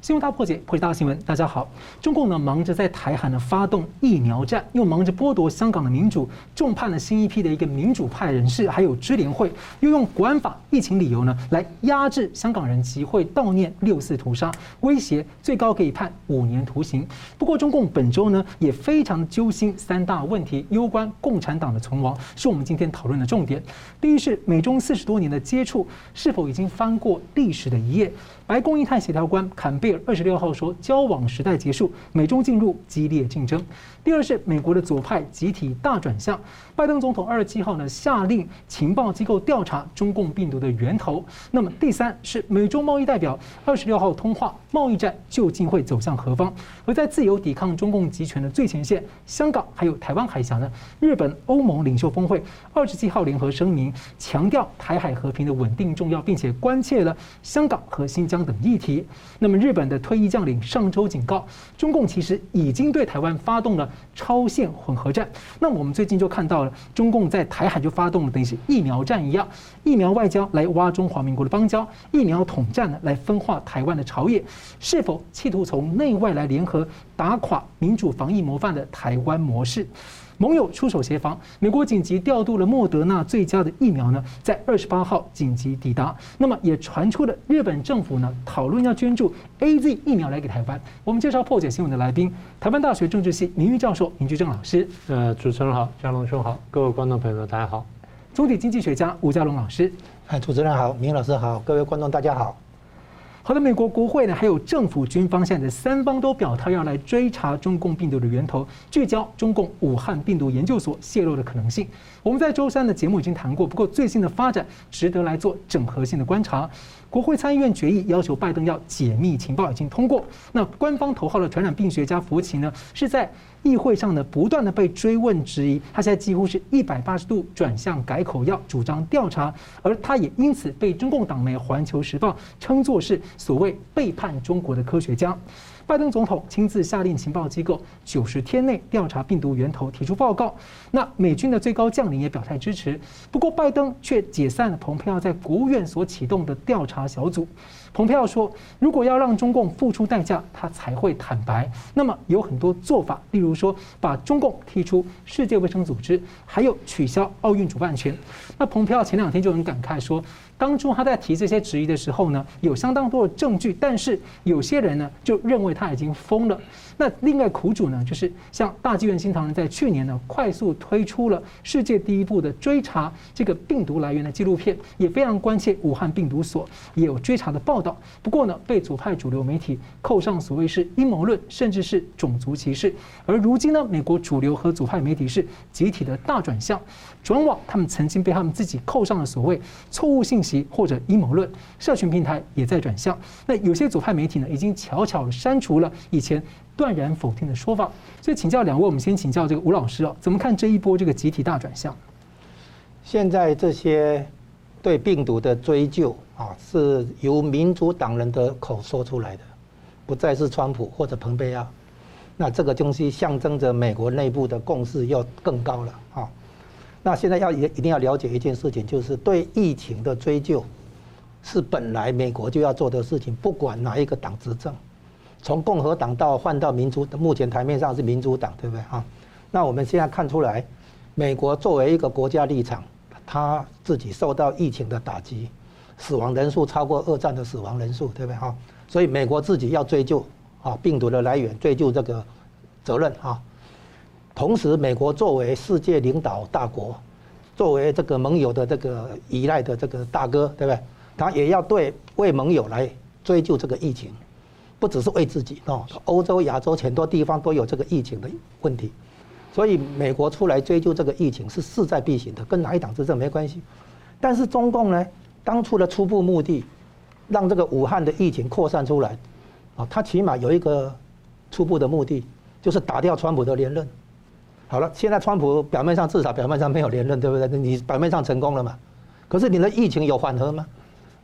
新闻大破解，破解大新闻。大家好，中共呢忙着在台海呢发动疫苗战，又忙着剥夺香港的民主，重判了新一批的一个民主派人士，还有支联会，又用国安法疫情理由呢来压制香港人集会悼念六四屠杀，威胁最高可以判五年徒刑。不过中共本周呢也非常揪心三大问题，攸关共产党的存亡，是我们今天讨论的重点。第一是美中四十多年的接触是否已经翻过历史的一页？白宫印太协调官坎贝尔二十六号说，交往时代结束，美中进入激烈竞争。第二是美国的左派集体大转向，拜登总统二十七号呢下令情报机构调查中共病毒的源头。那么第三是美中贸易代表二十六号通话，贸易战究竟会走向何方？而在自由抵抗中共集权的最前线，香港还有台湾海峡呢？日本欧盟领袖峰会二十七号联合声明强调台海和平的稳定重要，并且关切了香港和新疆等议题。那么日本的退役将领上周警告，中共其实已经对台湾发动了。超限混合战，那我们最近就看到了中共在台海就发动了等于是疫苗战一样，疫苗外交来挖中华民国的邦交，疫苗统战呢来分化台湾的朝野，是否企图从内外来联合打垮民主防疫模范的台湾模式？盟友出手协防，美国紧急调度了莫德纳最佳的疫苗呢，在二十八号紧急抵达。那么也传出了日本政府呢讨论要捐助 AZ 疫苗来给台湾。我们介绍破解新闻的来宾，台湾大学政治系名誉教授林居正老师。呃，主持人好，嘉龙兄好，各位观众朋友大家好。中体经济学家吴家龙老师。哎，主持人好，明老师好，各位观众大家好。好的，美国国会呢，还有政府、军方，现在三方都表态要来追查中共病毒的源头，聚焦中共武汉病毒研究所泄露的可能性。我们在周三的节目已经谈过，不过最新的发展值得来做整合性的观察。国会参议院决议要求拜登要解密情报已经通过，那官方头号的传染病学家福奇呢，是在议会上呢不断的被追问质疑，他现在几乎是一百八十度转向改口要主张调查，而他也因此被中共党媒《环球时报》称作是所谓背叛中国的科学家。拜登总统亲自下令情报机构九十天内调查病毒源头，提出报告。那美军的最高将领也表态支持。不过，拜登却解散了蓬佩奥在国务院所启动的调查小组。蓬佩奥说，如果要让中共付出代价，他才会坦白。那么有很多做法，例如说把中共踢出世界卫生组织，还有取消奥运主办权。那蓬佩奥前两天就很感慨说。当初他在提这些质疑的时候呢，有相当多的证据，但是有些人呢就认为他已经疯了。那另外苦主呢，就是像大纪元新唐人在去年呢快速推出了世界第一部的追查这个病毒来源的纪录片，也非常关切武汉病毒所，也有追查的报道。不过呢，被左派主流媒体扣上所谓是阴谋论，甚至是种族歧视。而如今呢，美国主流和左派媒体是集体的大转向，转往他们曾经被他们自己扣上了所谓错误信息或者阴谋论。社群平台也在转向，那有些左派媒体呢，已经悄悄删除了以前。断然否定的说法，所以请教两位，我们先请教这个吴老师哦，怎么看这一波这个集体大转向？现在这些对病毒的追究啊，是由民主党人的口说出来的，不再是川普或者蓬佩奥。那这个东西象征着美国内部的共识要更高了啊。那现在要一一定要了解一件事情，就是对疫情的追究是本来美国就要做的事情，不管哪一个党执政。从共和党到换到民主，目前台面上是民主党，对不对啊？那我们现在看出来，美国作为一个国家立场，他自己受到疫情的打击，死亡人数超过二战的死亡人数，对不对哈？所以美国自己要追究啊病毒的来源，追究这个责任啊。同时，美国作为世界领导大国，作为这个盟友的这个依赖的这个大哥，对不对？他也要对为盟友来追究这个疫情。不只是为自己哦，欧洲、亚洲很多地方都有这个疫情的问题，所以美国出来追究这个疫情是势在必行的，跟哪一党执政没关系。但是中共呢，当初的初步目的，让这个武汉的疫情扩散出来，啊，他起码有一个初步的目的，就是打掉川普的连任。好了，现在川普表面上至少表面上没有连任，对不对？你表面上成功了嘛？可是你的疫情有缓和吗？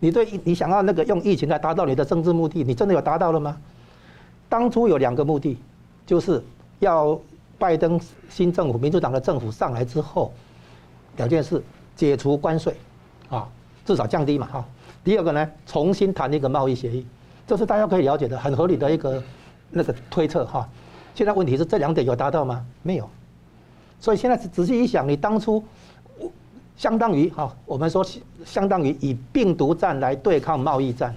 你对，你想要那个用疫情来达到你的政治目的，你真的有达到了吗？当初有两个目的，就是要拜登新政府、民主党的政府上来之后，两件事：解除关税，啊，至少降低嘛，哈。第二个呢，重新谈一个贸易协议。这是大家可以了解的，很合理的一个那个推测哈。现在问题是这两点有达到吗？没有。所以现在仔细一想，你当初相当于哈，我们说相当于以病毒战来对抗贸易战，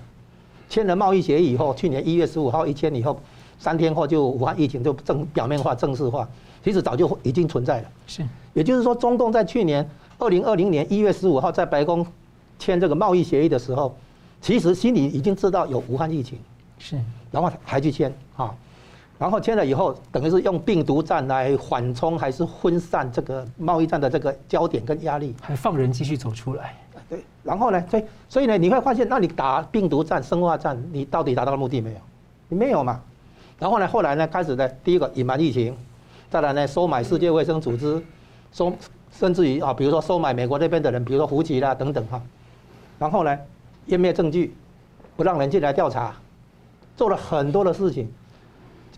签了贸易协议以后，去年一月十五号一签以后，三天后就武汉疫情就正表面化、正式化，其实早就已经存在了。是，也就是说，中共在去年二零二零年一月十五号在白宫签这个贸易协议的时候，其实心里已经知道有武汉疫情，是，然后还去签啊。然后签了以后，等于是用病毒战来缓冲还是分散这个贸易战的这个焦点跟压力，还放人继续走出来。对，然后呢，所以所以呢，你会发现，那你打病毒战、生化战，你到底达到了目的没有？你没有嘛？然后呢，后来呢，开始呢，第一个隐瞒疫情，再来呢，收买世界卫生组织，收甚至于啊，比如说收买美国那边的人，比如说胡奇啦等等哈。然后呢，湮灭证据，不让人进来调查，做了很多的事情。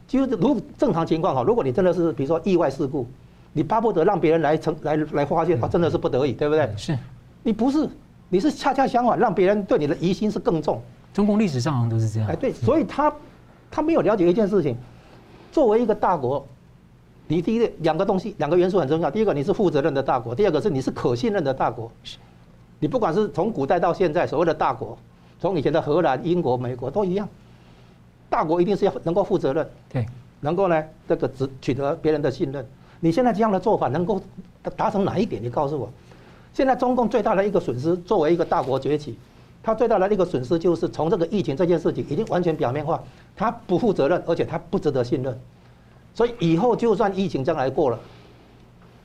就是如正常情况哈，如果你真的是比如说意外事故，你巴不得让别人来成来来发现，他，真的是不得已，对不对？是，你不是，你是恰恰相反，让别人对你的疑心是更重。中共历史上好像都是这样。哎，对，所以他他没有了解一件事情，作为一个大国，你第一个两个东西两个元素很重要，第一个你是负责任的大国，第二个是你是可信任的大国。是，你不管是从古代到现在所谓的大国，从以前的荷兰、英国、美国都一样。大国一定是要能够负责任，对，能够呢这个只取得别人的信任。你现在这样的做法能够达成哪一点？你告诉我。现在中共最大的一个损失，作为一个大国崛起，它最大的一个损失就是从这个疫情这件事情已经完全表面化，它不负责任，而且它不值得信任。所以以后就算疫情将来过了，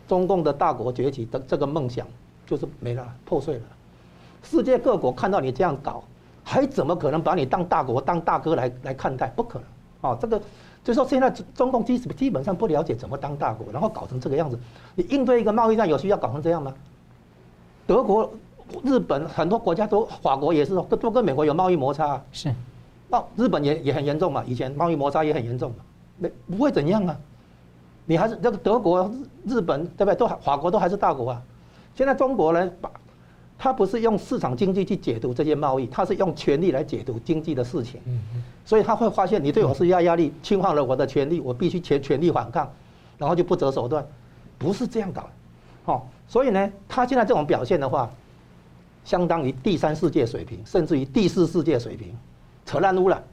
中共的大国崛起的这个梦想就是没了，破碎了。世界各国看到你这样搞。还怎么可能把你当大国、当大哥来来看待？不可能，哦，这个就是说现在中共基基本上不了解怎么当大国，然后搞成这个样子。你应对一个贸易战有需要搞成这样吗？德国、日本很多国家都，法国也是，都都跟美国有贸易摩擦。是，那日本也也很严重嘛，以前贸易摩擦也很严重嘛，没不会怎样啊？你还是这个德国、日本对不对？都法国都还是大国啊。现在中国呢把。他不是用市场经济去解读这些贸易，他是用权力来解读经济的事情。所以他会发现你对我施加压力，侵犯了我的权利，我必须全全力反抗，然后就不择手段，不是这样搞。哦，所以呢，他现在这种表现的话，相当于第三世界水平，甚至于第四世界水平，扯烂污染，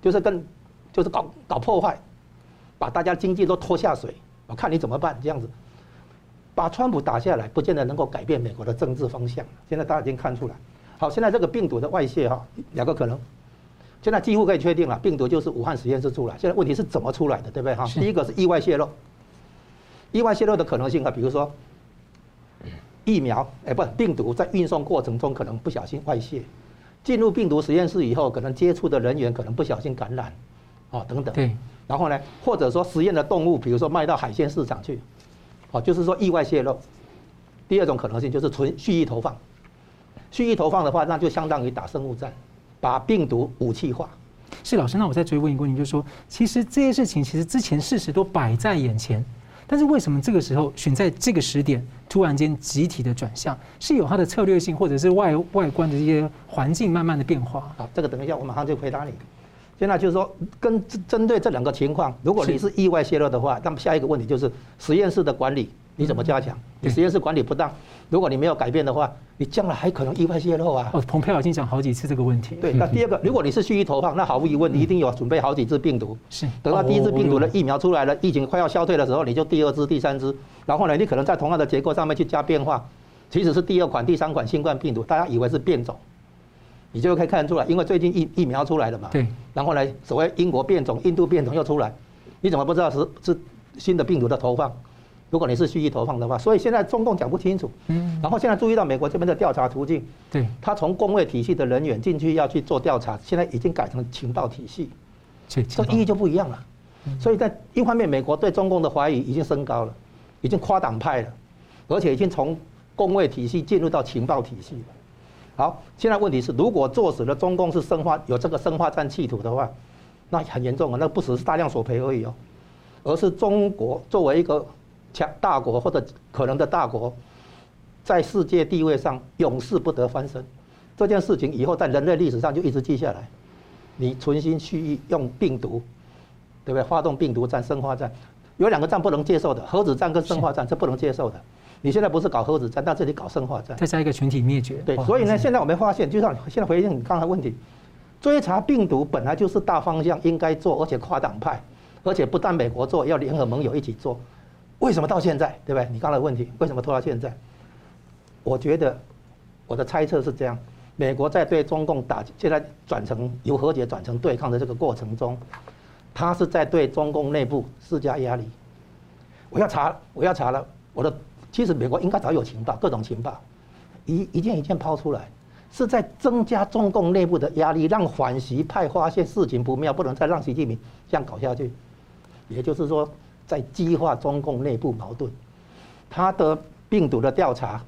就是跟就是搞搞破坏，把大家经济都拖下水，我看你怎么办这样子。把川普打下来，不见得能够改变美国的政治方向。现在大家已经看出来。好，现在这个病毒的外泄哈，两个可能，现在几乎可以确定了，病毒就是武汉实验室出来。现在问题是怎么出来的，对不对哈？第一个是意外泄露，意外泄露的可能性啊，比如说疫苗，哎，不，病毒在运送过程中可能不小心外泄，进入病毒实验室以后，可能接触的人员可能不小心感染，哦，等等。对。然后呢，或者说实验的动物，比如说卖到海鲜市场去。哦，就是说意外泄露。第二种可能性就是纯蓄意投放，蓄意投放的话，那就相当于打生物战，把病毒武器化。是老师，那我再追问一个问题，就是说，其实这些事情其实之前事实都摆在眼前，但是为什么这个时候选在这个时点突然间集体的转向，是有它的策略性，或者是外外观的这些环境慢慢的变化？好，这个等一下我马上就回答你。现在就是说，跟针对这两个情况，如果你是意外泄露的话，那么下一个问题就是实验室的管理你怎么加强？你实验室管理不当，如果你没有改变的话，你将来还可能意外泄露啊。哦，蓬佩奥已经讲好几次这个问题。对，那第二个，如果你是蓄意投放，那毫无疑问，你一定有准备好几支病毒。是。等到第一支病毒的疫苗出来了，疫情快要消退的时候，你就第二支、第三支，然后呢，你可能在同样的结构上面去加变化，其实是第二款、第三款新冠病毒，大家以为是变种。你就可以看得出来，因为最近疫疫苗出来了嘛，对，然后呢，所谓英国变种、印度变种又出来，你怎么不知道是是新的病毒的投放？如果你是蓄意投放的话，所以现在中共讲不清楚。嗯，然后现在注意到美国这边的调查途径，对，他从工卫体系的人员进去要去做调查，现在已经改成情报体系，这意义就不一样了。所以在一方面，美国对中共的怀疑已经升高了，已经跨党派了，而且已经从工卫体系进入到情报体系了。好，现在问题是，如果坐实了中共是生化有这个生化战企图的话，那很严重啊！那不只是大量索赔而已哦，而是中国作为一个强大国或者可能的大国，在世界地位上永世不得翻身。这件事情以后在人类历史上就一直记下来。你存心蓄意用病毒，对不对？发动病毒战、生化战，有两个战不能接受的，核子战跟生化战是不能接受的。你现在不是搞核子战，但这里搞生化战，再加一个群体灭绝。对，所以呢，现在我们发现，就像现在回应你刚才问题，追查病毒本来就是大方向应该做，而且跨党派，而且不但美国做，要联合盟友一起做。为什么到现在，对不对？你刚才问题，为什么拖到现在？我觉得我的猜测是这样：美国在对中共打，现在转成由和解转成对抗的这个过程中，他是在对中共内部施加压力。我要查，我要查了，我的。其实美国应该早有情报，各种情报，一一件一件抛出来，是在增加中共内部的压力，让反习派发现事情不妙，不能再让习近平这样搞下去。也就是说，在激化中共内部矛盾。他的病毒的调查，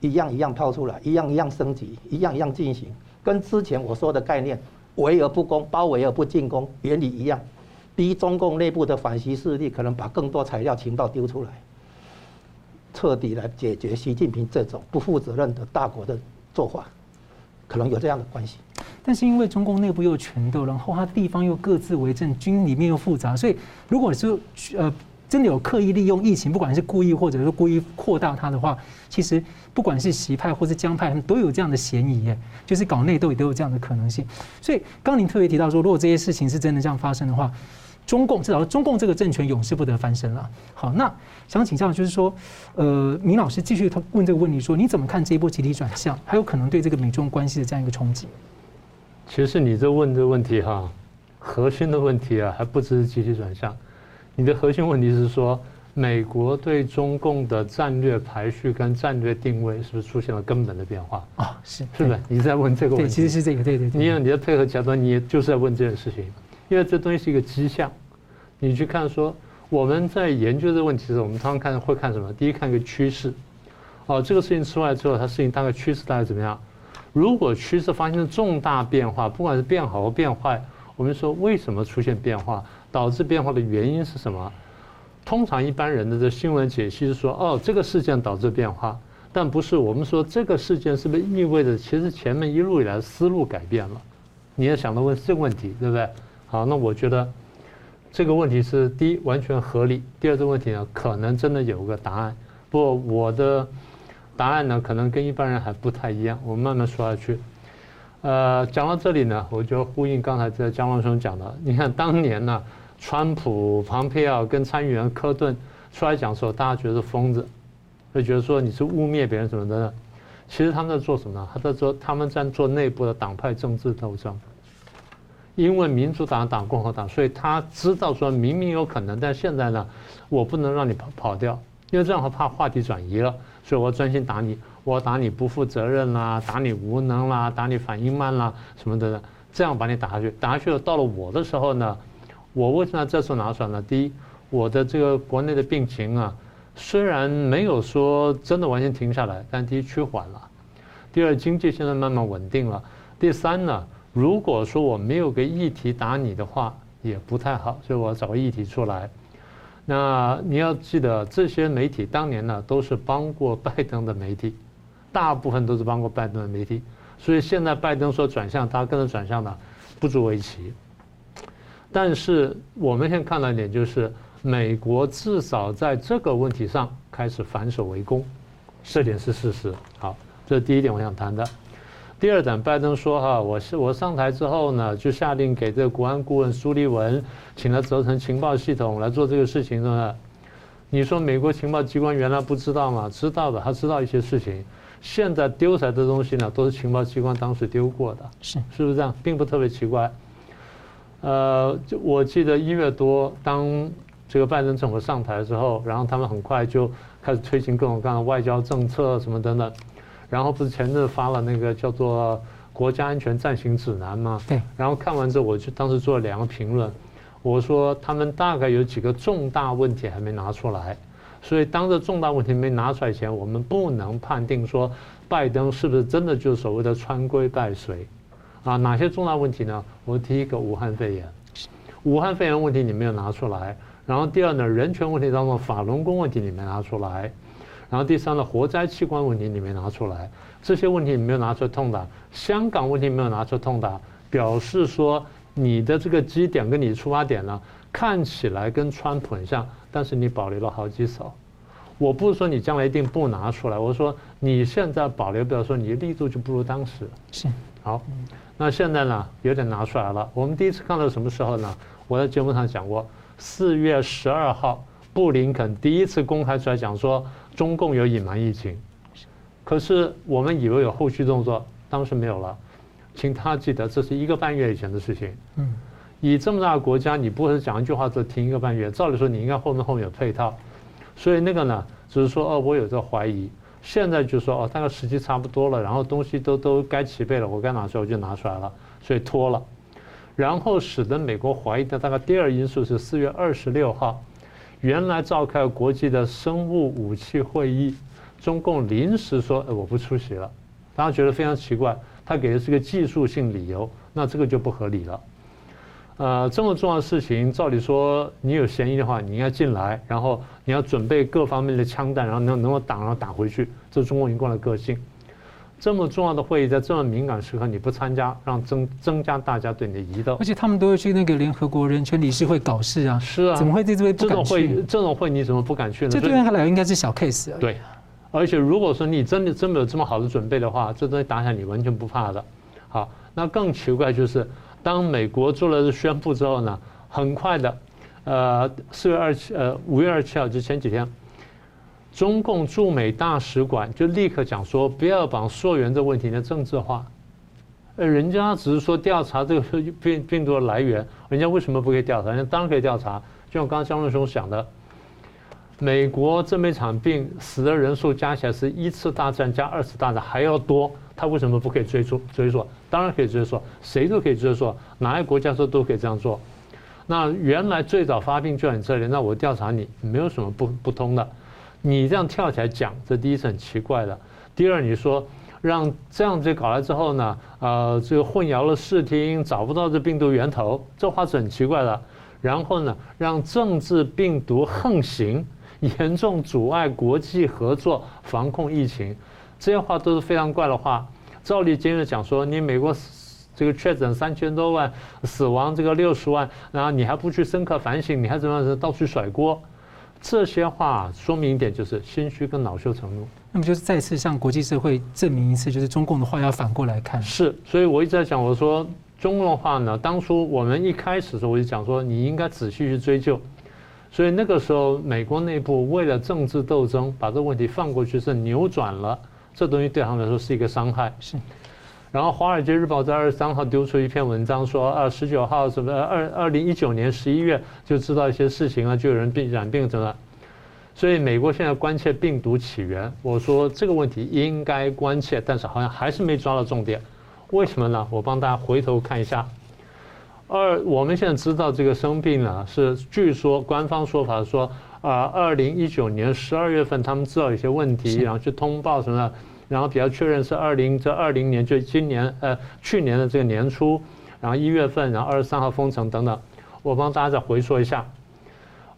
一样一样抛出来，一样一样升级，一样一样进行，跟之前我说的概念“围而不攻，包围而不进攻”原理一样，逼中共内部的反习势力可能把更多材料情报丢出来。彻底来解决习近平这种不负责任的大国的做法，可能有这样的关系。但是因为中共内部又权斗，然后它地方又各自为政，军里面又复杂，所以如果是呃真的有刻意利用疫情，不管是故意或者是故意扩大它的话，其实不管是习派或是江派，他们都有这样的嫌疑耶，就是搞内斗也都有这样的可能性。所以刚您特别提到说，如果这些事情是真的这样发生的话。中共至少中共这个政权永世不得翻身了。好，那想请教就是说，呃，明老师继续他问这个问题说，你怎么看这一波集体转向，还有可能对这个美中关系的这样一个冲击？其实你这问这个问题哈，核心的问题啊，还不只是集体转向，你的核心问题是说，美国对中共的战略排序跟战略定位是不是出现了根本的变化？啊，是是不是？你在问这个问题？对，其实是这个，对对对。你有你的配合桥段，你也就是在问这件事情。因为这东西是一个迹象，你去看说我们在研究这个问题的时候，我们常常看会看什么？第一看一个趋势，哦，这个事情出来之后，它事情大概趋势大概怎么样？如果趋势发生重大变化，不管是变好或变坏，我们说为什么出现变化，导致变化的原因是什么？通常一般人的这新闻解析是说，哦，这个事件导致变化，但不是我们说这个事件是不是意味着其实前面一路以来思路改变了？你也想到问这个问题，对不对？好，那我觉得这个问题是第一完全合理，第二个问题呢，可能真的有个答案。不过我的答案呢，可能跟一般人还不太一样。我们慢慢说下去。呃，讲到这里呢，我就呼应刚才在江龙兄讲的。你看当年呢，川普、庞佩奥跟参议员科顿出来讲的时候，大家觉得是疯子，会觉得说你是污蔑别人什么的。其实他们在做什么呢？他在做他们在做内部的党派政治斗争。因为民主党打共和党，所以他知道说明明有可能，但现在呢，我不能让你跑跑掉，因为这样会怕话题转移了，所以我专心打你，我打你不负责任啦，打你无能啦，打你反应慢啦什么的，这样把你打下去，打下去了，到了我的时候呢，我为什么这时候拿出来呢？第一，我的这个国内的病情啊，虽然没有说真的完全停下来，但第一趋缓了，第二经济现在慢慢稳定了，第三呢。如果说我没有个议题打你的话，也不太好，所以我要找个议题出来。那你要记得，这些媒体当年呢都是帮过拜登的媒体，大部分都是帮过拜登的媒体，所以现在拜登说转向，他跟着转向呢，不足为奇。但是我们现在看到一点，就是美国至少在这个问题上开始反守为攻，这点是事实。好，这是第一点我想谈的。第二点，拜登说：“哈，我是我上台之后呢，就下令给这个国安顾问苏利文，请他责成情报系统来做这个事情，是吧？你说美国情报机关原来不知道吗？知道的，他知道一些事情。现在丢出来的东西呢，都是情报机关当时丢过的，是是不是这样？并不特别奇怪。呃，就我记得一月多，当这个拜登政府上台之后，然后他们很快就开始推行各种各样的外交政策什么等等。”然后不是前阵发了那个叫做《国家安全暂行指南》吗？对。然后看完之后，我就当时做了两个评论，我说他们大概有几个重大问题还没拿出来，所以当这重大问题没拿出来前，我们不能判定说拜登是不是真的就是所谓的穿规拜随啊？哪些重大问题呢？我第一个武汉肺炎，武汉肺炎问题你没有拿出来，然后第二呢，人权问题当中法轮功问题你没拿出来。然后第三呢，活摘器官问题你没拿出来，这些问题你没有拿出来痛打，香港问题没有拿出来痛打，表示说你的这个基点跟你出发点呢，看起来跟川普很像，但是你保留了好几手。我不是说你将来一定不拿出来，我说你现在保留，不要说你力度就不如当时。是，好，那现在呢有点拿出来了。我们第一次看到什么时候呢？我在节目上讲过，四月十二号，布林肯第一次公开出来讲说中共有隐瞒疫情，可是我们以为有后续动作，当时没有了。请他记得，这是一个半月以前的事情。嗯，以这么大的国家，你不会讲一句话就停一个半月，照理说你应该后面后面有配套。所以那个呢，只是说哦，我有这怀疑。现在就说哦，大概时机差不多了，然后东西都都该齐备了，我该拿出来我就拿出来了，所以拖了。然后使得美国怀疑的大概第二因素是四月二十六号，原来召开国际的生物武器会议，中共临时说呃我不出席了，大家觉得非常奇怪，他给的是个技术性理由，那这个就不合理了。呃，这么重要的事情，照理说你有嫌疑的话，你应该进来，然后你要准备各方面的枪弹，然后能能够挡，然后打回去。这是中共一贯的个性。这么重要的会议，在这么敏感时刻你不参加，让增增加大家对你的疑窦。而且他们都会去那个联合国人权理事会搞事啊。是啊。怎么会在这边不敢去？这种会，这种会你怎么不敢去呢？这对他来说应该是小 case 啊。对。而且如果说你真的真的有这么好的准备的话，这东西打起来你完全不怕的。好，那更奇怪就是。当美国做了宣布之后呢，很快的，呃，四月二七，呃，五月二十七号就前几天，中共驻美大使馆就立刻讲说，不要把溯源这问题呢政治化，呃，人家只是说调查这个病病毒的来源，人家为什么不可以调查？人家当然可以调查，就像刚刚江润雄讲的，美国这么一场病死的人数加起来是一次大战加二次大战还要多。他为什么不可以追溯追溯？当然可以追溯，谁都可以追溯，哪个国家说都可以这样做。那原来最早发病就在你这里，那我调查你，没有什么不不通的。你这样跳起来讲，这第一是很奇怪的。第二，你说让这样子搞来之后呢，呃，这个混淆了视听，找不到这病毒源头，这话是很奇怪的。然后呢，让政治病毒横行，严重阻碍国际合作防控疫情。这些话都是非常怪的话。照例今日讲说，你美国这个确诊三千多万，死亡这个六十万，然后你还不去深刻反省，你还怎么样到处甩锅？这些话说明一点，就是心虚跟恼羞成怒。那么就是再次向国际社会证明一次，就是中共的话要反过来看。是，所以我一直在讲，我说中共的话呢，当初我们一开始的时候我就讲说，你应该仔细去追究。所以那个时候，美国内部为了政治斗争，把这个问题放过去，是扭转了。这东西对他们来说是一个伤害。是，然后《华尔街日报》在二十三号丢出一篇文章，说啊，十九号什么二二零一九年十一月就知道一些事情啊，就有人病染病怎么？所以美国现在关切病毒起源，我说这个问题应该关切，但是好像还是没抓到重点。为什么呢？我帮大家回头看一下。二，我们现在知道这个生病呢，是据说官方说法说。啊，二零一九年十二月份，他们知道有些问题，然后去通报什么，然后比较确认是二零这二零年，就今年呃去年的这个年初，然后一月份，然后二十三号封城等等。我帮大家再回说一下，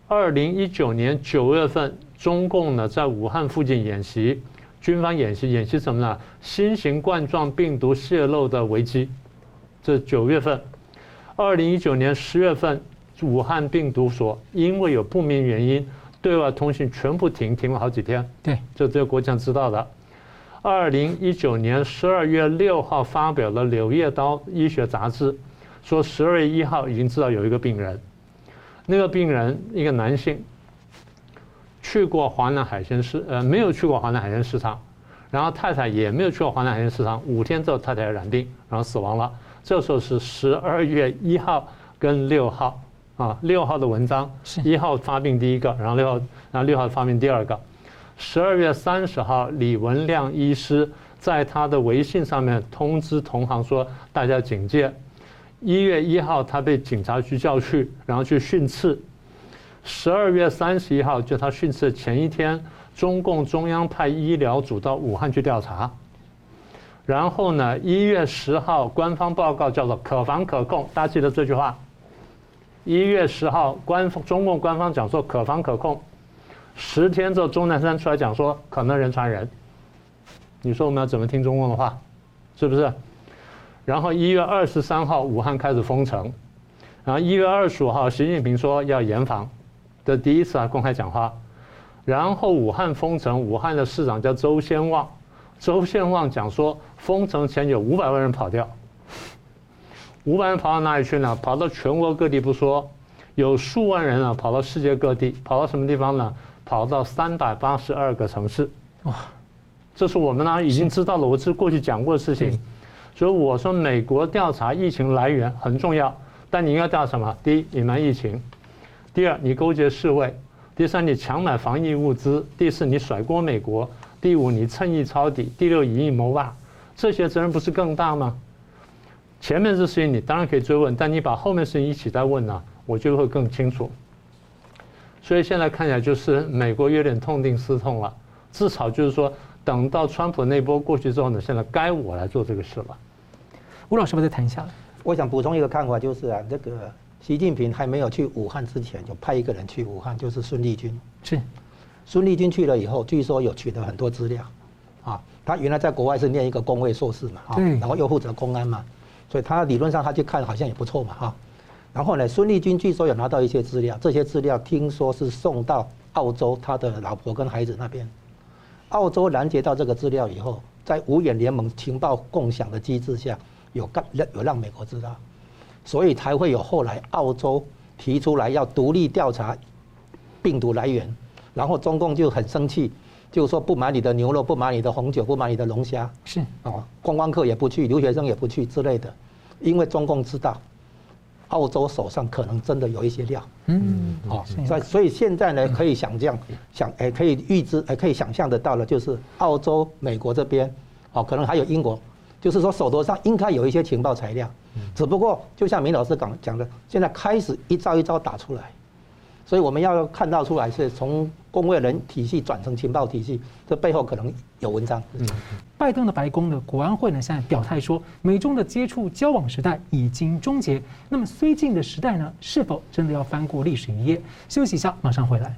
二零一九年九月份，中共呢在武汉附近演习，军方演习，演习什么呢？新型冠状病毒泄露的危机，这九月份。二零一九年十月份。武汉病毒所因为有不明原因，对外通信全部停，停了好几天。对，这这个国家知道的。二零一九年十二月六号发表了《柳叶刀医学杂志》，说十二月一号已经知道有一个病人，那个病人一个男性，去过华南海鲜市，呃，没有去过华南海鲜市场，然后太太也没有去过华南海鲜市场，五天之后太太染病，然后死亡了。这时候是十二月一号跟六号。啊，六号的文章，一号发病第一个，然后六号，然后六号发病第二个。十二月三十号，李文亮医师在他的微信上面通知同行说，大家警戒。一月一号，他被警察局叫去，然后去训斥。十二月三十一号，就他训斥前一天，中共中央派医疗组到武汉去调查。然后呢，一月十号，官方报告叫做可防可控，大家记得这句话。一月十号，官方中共官方讲说可防可控，十天之后钟南山出来讲说可能人传人，你说我们要怎么听中共的话，是不是？然后一月二十三号武汉开始封城，然后一月二十五号习近平说要严防，这第一次啊公开讲话，然后武汉封城，武汉的市长叫周先旺，周先旺讲说封城前有五百万人跑掉，五百人跑到哪里去呢？跑到全国各地不说，有数万人啊跑到世界各地，跑到什么地方呢？跑到三百八十二个城市，哇，这是我们呢已经知道了，我是过去讲过的事情，所以我说美国调查疫情来源很重要，但你应该调查什么？第一，隐瞒疫情。第二，你勾结世卫；第三，你强买防疫物资；第四，你甩锅美国；第五，你趁意抄底；第六，以夷谋霸。这些责任不是更大吗？前面这事情你当然可以追问，但你把后面事情一起再问呢，我就会更清楚。所以现在看起来就是美国有点痛定思痛了，至少就是说，等到川普那波过去之后呢，现在该我来做这个事了。吴老师，我再谈一下。我想补充一个看法，就是啊，这个。习近平还没有去武汉之前，就派一个人去武汉，就是孙立军。是，孙立军去了以后，据说有取得很多资料，啊，他原来在国外是念一个工位硕士嘛，啊，然后又负责公安嘛，所以他理论上他去看好像也不错嘛，哈。然后呢，孙立军据说有拿到一些资料，这些资料听说是送到澳洲他的老婆跟孩子那边，澳洲拦截到这个资料以后，在五眼联盟情报共享的机制下，有干有让美国知道。所以才会有后来澳洲提出来要独立调查病毒来源，然后中共就很生气，就说不买你的牛肉，不买你的红酒，不买你的龙虾，是啊，观光客也不去，留学生也不去之类的，因为中共知道澳洲手上可能真的有一些料，嗯，好，所以所以现在呢可以想象，想哎可以预知哎可以想象得到了，就是澳洲、美国这边，哦可能还有英国，就是说手头上应该有一些情报材料。只不过，就像明老师讲讲的，现在开始一招一招打出来，所以我们要看到出来是从公卫人体系转成情报体系，这背后可能有文章。嗯，拜登的白宫的国安会呢，现在表态说，美中的接触交往时代已经终结。那么，绥靖的时代呢，是否真的要翻过历史一页？休息一下，马上回来。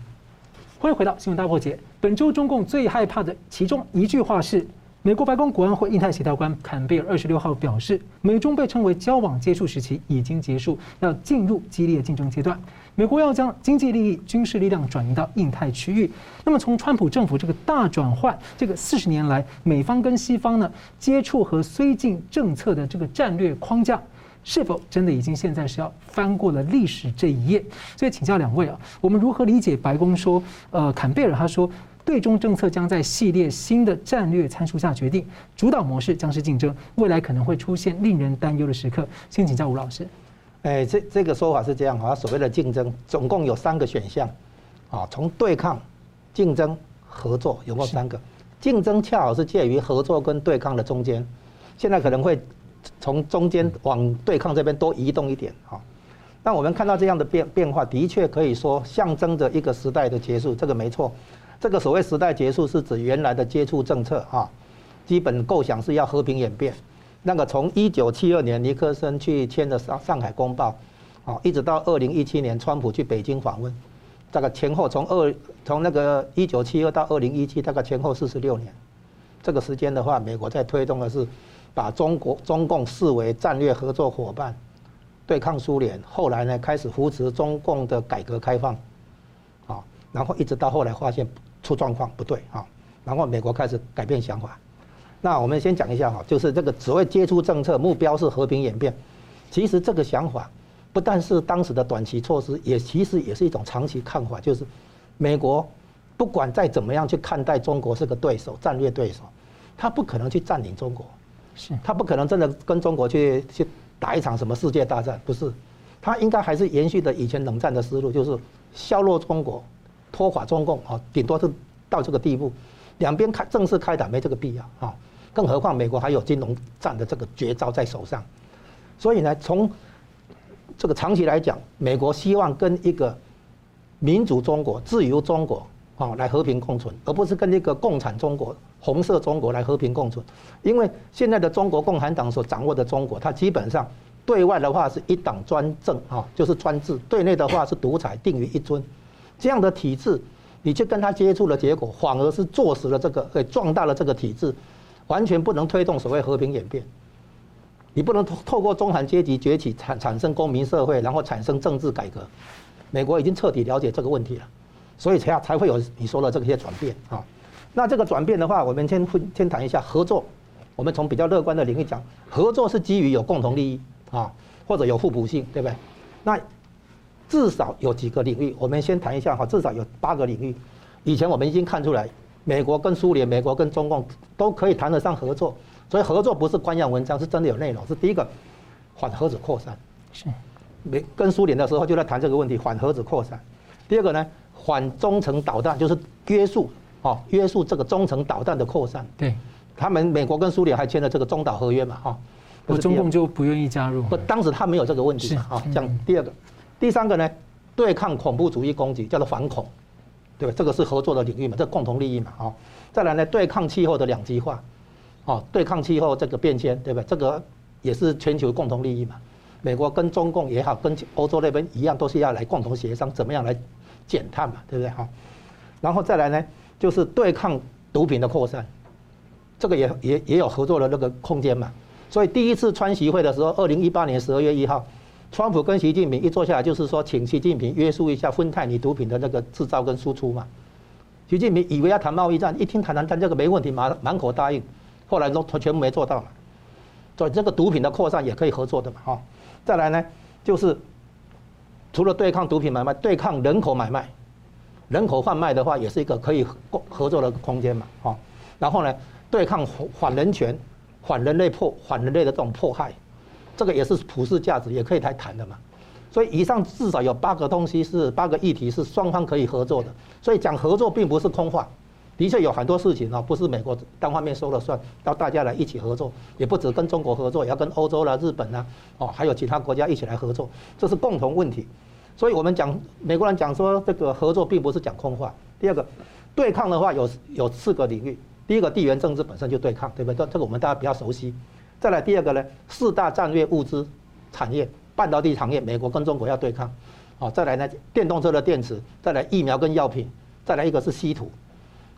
欢迎回到新闻大破解。本周中共最害怕的其中一句话是。美国白宫国安会印太协调官坎贝尔二十六号表示，美中被称为交往接触时期已经结束，要进入激烈竞争阶段。美国要将经济利益、军事力量转移到印太区域。那么，从川普政府这个大转换，这个四十年来美方跟西方呢接触和绥靖政策的这个战略框架，是否真的已经现在是要翻过了历史这一页？所以，请教两位啊，我们如何理解白宫说，呃，坎贝尔他说。对中政策将在系列新的战略参数下决定，主导模式将是竞争，未来可能会出现令人担忧的时刻。先请教吴老师。哎，这这个说法是这样哈，所谓的竞争总共有三个选项，啊，从对抗、竞争、合作，有没有三个？竞争恰好是介于合作跟对抗的中间，现在可能会从中间往对抗这边多移动一点哈。那我们看到这样的变变化，的确可以说象征着一个时代的结束，这个没错。这个所谓时代结束，是指原来的接触政策啊，基本构想是要和平演变。那个从一九七二年尼克森去签的上上海公报，啊，一直到二零一七年川普去北京访问，这个前后从二从那个一九七二到二零一七，大概前后四十六年。这个时间的话，美国在推动的是把中国中共视为战略合作伙伴，对抗苏联。后来呢，开始扶持中共的改革开放，啊，然后一直到后来发现。出状况不对啊，然后美国开始改变想法。那我们先讲一下哈，就是这个所谓接触政策，目标是和平演变。其实这个想法不但是当时的短期措施，也其实也是一种长期看法，就是美国不管再怎么样去看待中国是个对手、战略对手，他不可能去占领中国，是他不可能真的跟中国去去打一场什么世界大战，不是，他应该还是延续的以前冷战的思路，就是削弱中国。拖垮中共啊，顶多是到这个地步，两边开正式开打没这个必要啊，更何况美国还有金融战的这个绝招在手上，所以呢，从这个长期来讲，美国希望跟一个民主中国、自由中国啊来和平共存，而不是跟一个共产中国、红色中国来和平共存，因为现在的中国共产党所掌握的中国，它基本上对外的话是一党专政啊，就是专制；对内的话是独裁，定于一尊。这样的体制，你去跟他接触的结果，反而是坐实了这个，给壮大了这个体制，完全不能推动所谓和平演变。你不能透过中产阶级崛起产产生公民社会，然后产生政治改革。美国已经彻底了解这个问题了，所以才才会有你说的这些转变啊。那这个转变的话，我们先先谈一下合作。我们从比较乐观的领域讲，合作是基于有共同利益啊，或者有互补性，对不对？那至少有几个领域，我们先谈一下哈，至少有八个领域。以前我们已经看出来，美国跟苏联、美国跟中共都可以谈得上合作，所以合作不是官样文章，是真的有内容。是第一个，缓核子扩散。是。美跟苏联的时候就在谈这个问题，缓核子扩散。第二个呢，缓中程导弹，就是约束哦，约束这个中程导弹的扩散。对。他们美国跟苏联还签了这个中导合约嘛？哈，不，中共就不愿意加入。不，当时他没有这个问题嘛？哈，讲第二个，第三个呢，对抗恐怖主义攻击叫做反恐，对吧？这个是合作的领域嘛？这共同利益嘛？哈，再来呢，对抗气候的两极化，哦，对抗气候这个变迁，对吧？这个也是全球共同利益嘛？美国跟中共也好，跟欧洲那边一样，都是要来共同协商怎么样来减碳嘛？对不对？哈，然后再来呢，就是对抗毒品的扩散。这个也也也有合作的那个空间嘛，所以第一次川习会的时候，二零一八年十二月一号，川普跟习近平一坐下来，就是说请习近平约束一下芬太尼毒品的那个制造跟输出嘛。习近平以为要谈贸易战，一听谈谈谈这个没问题，满满口答应，后来都全部没做到嘛。所以这个毒品的扩散也可以合作的嘛，哈。再来呢，就是除了对抗毒品买卖，对抗人口买卖，人口贩卖的话，也是一个可以合合作的空间嘛，哈。然后呢，对抗反人权、反人类迫、反人类的这种迫害，这个也是普世价值，也可以来谈的嘛。所以以上至少有八个东西是八个议题是双方可以合作的。所以讲合作并不是空话，的确有很多事情啊，不是美国单方面说了算，要大家来一起合作，也不止跟中国合作，也要跟欧洲啦、日本啦，哦，还有其他国家一起来合作，这是共同问题。所以我们讲美国人讲说这个合作并不是讲空话。第二个，对抗的话有有四个领域。第一个地缘政治本身就对抗，对不对？这这个我们大家比较熟悉。再来第二个呢，四大战略物资产业，半导体行业，美国跟中国要对抗。哦，再来呢，电动车的电池，再来疫苗跟药品，再来一个是稀土。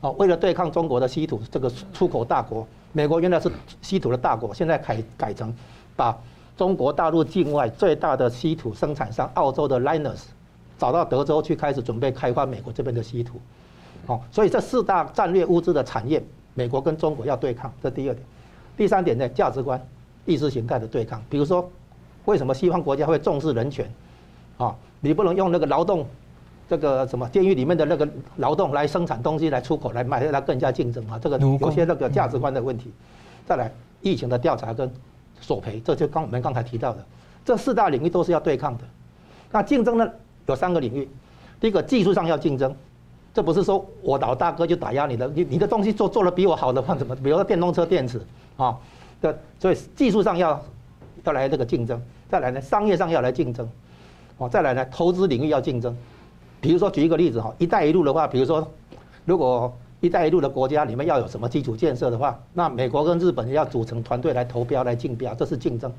哦，为了对抗中国的稀土这个出口大国，美国原来是稀土的大国，现在改改成把中国大陆境外最大的稀土生产商澳洲的 Lynas 找到德州去，开始准备开发美国这边的稀土。哦，所以这四大战略物资的产业。美国跟中国要对抗，这第二点。第三点呢，价值观、意识形态的对抗。比如说，为什么西方国家会重视人权？啊，你不能用那个劳动，这个什么监狱里面的那个劳动来生产东西来出口来卖，来更加竞争啊。这个有些那个价值观的问题。再来，疫情的调查跟索赔，这就刚我们刚才提到的，这四大领域都是要对抗的。那竞争呢，有三个领域。第一个，技术上要竞争。这不是说我老大哥就打压你的，你你的东西做做的比我好的话怎么？比如说电动车电池啊，的所以技术上要要来这个竞争，再来呢商业上要来竞争，哦，再来呢投资领域要竞争。比如说举一个例子哈，一带一路的话，比如说如果一带一路的国家里面要有什么基础建设的话，那美国跟日本要组成团队来投标来竞标，这是竞争。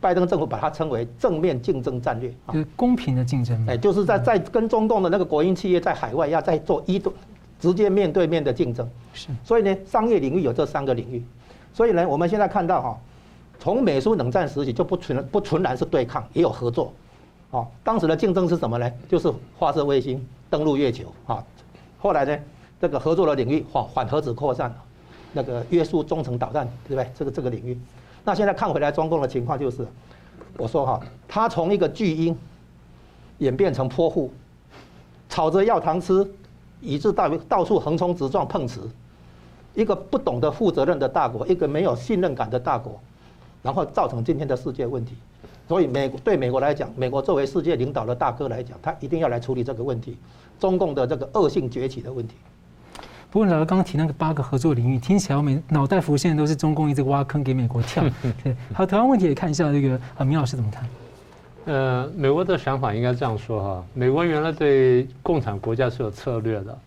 拜登政府把它称为正面竞争战略，就是公平的竞争。哎，就是在在跟中共的那个国营企业在海外要在做一对直接面对面的竞争。是，所以呢，商业领域有这三个领域。所以呢，我们现在看到哈，从美苏冷战时期就不纯不纯然是对抗，也有合作。哦，当时的竞争是什么呢？就是发射卫星、登陆月球啊。后来呢，这个合作的领域缓缓核子扩散，那个约束中程导弹，对不对？这个这个领域。那现在看回来，中共的情况就是，我说哈，他从一个巨婴演变成泼妇，吵着要糖吃，以致到到处横冲直撞碰瓷，一个不懂得负责任的大国，一个没有信任感的大国，然后造成今天的世界问题。所以美对美国来讲，美国作为世界领导的大哥来讲，他一定要来处理这个问题，中共的这个恶性崛起的问题。不过，老师刚刚提那个八个合作领域，听起来我每脑袋浮现的都是中共一直挖坑给美国跳。对，好，台湾问题也看一下这个啊，明老师怎么看？呃，美国的想法应该这样说哈，美国原来对共产国家是有策略的，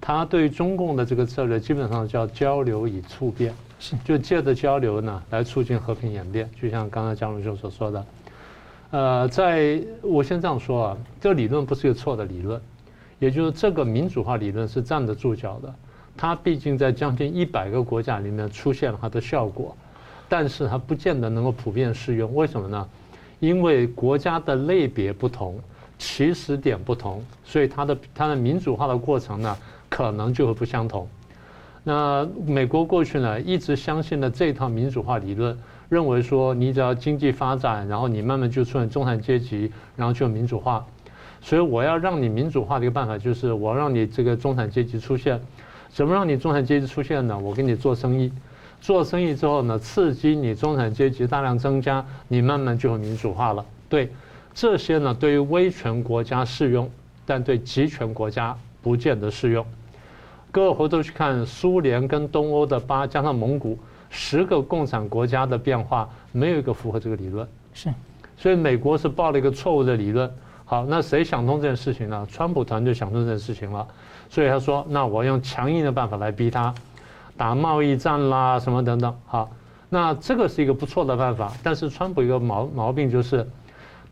他对于中共的这个策略基本上叫交流以促变，是就借着交流呢来促进和平演变，就像刚才江龙兄所说的。呃，在我先这样说啊，这个理论不是一个错的理论，也就是这个民主化理论是站得住脚的。它毕竟在将近一百个国家里面出现了它的效果，但是它不见得能够普遍适用。为什么呢？因为国家的类别不同，起始点不同，所以它的它的民主化的过程呢，可能就会不相同。那美国过去呢，一直相信的这套民主化理论，认为说你只要经济发展，然后你慢慢就出现中产阶级，然后就民主化。所以我要让你民主化的一个办法，就是我让你这个中产阶级出现。怎么让你中产阶级出现呢？我给你做生意，做生意之后呢，刺激你中产阶级大量增加，你慢慢就会民主化了。对，这些呢，对于威权国家适用，但对极权国家不见得适用。各位回头去看苏联跟东欧的八加上蒙古十个共产国家的变化，没有一个符合这个理论。是，所以美国是抱了一个错误的理论。好，那谁想通这件事情呢？川普团队想通这件事情了，所以他说：“那我用强硬的办法来逼他，打贸易战啦，什么等等。”好，那这个是一个不错的办法。但是川普一个毛毛病就是，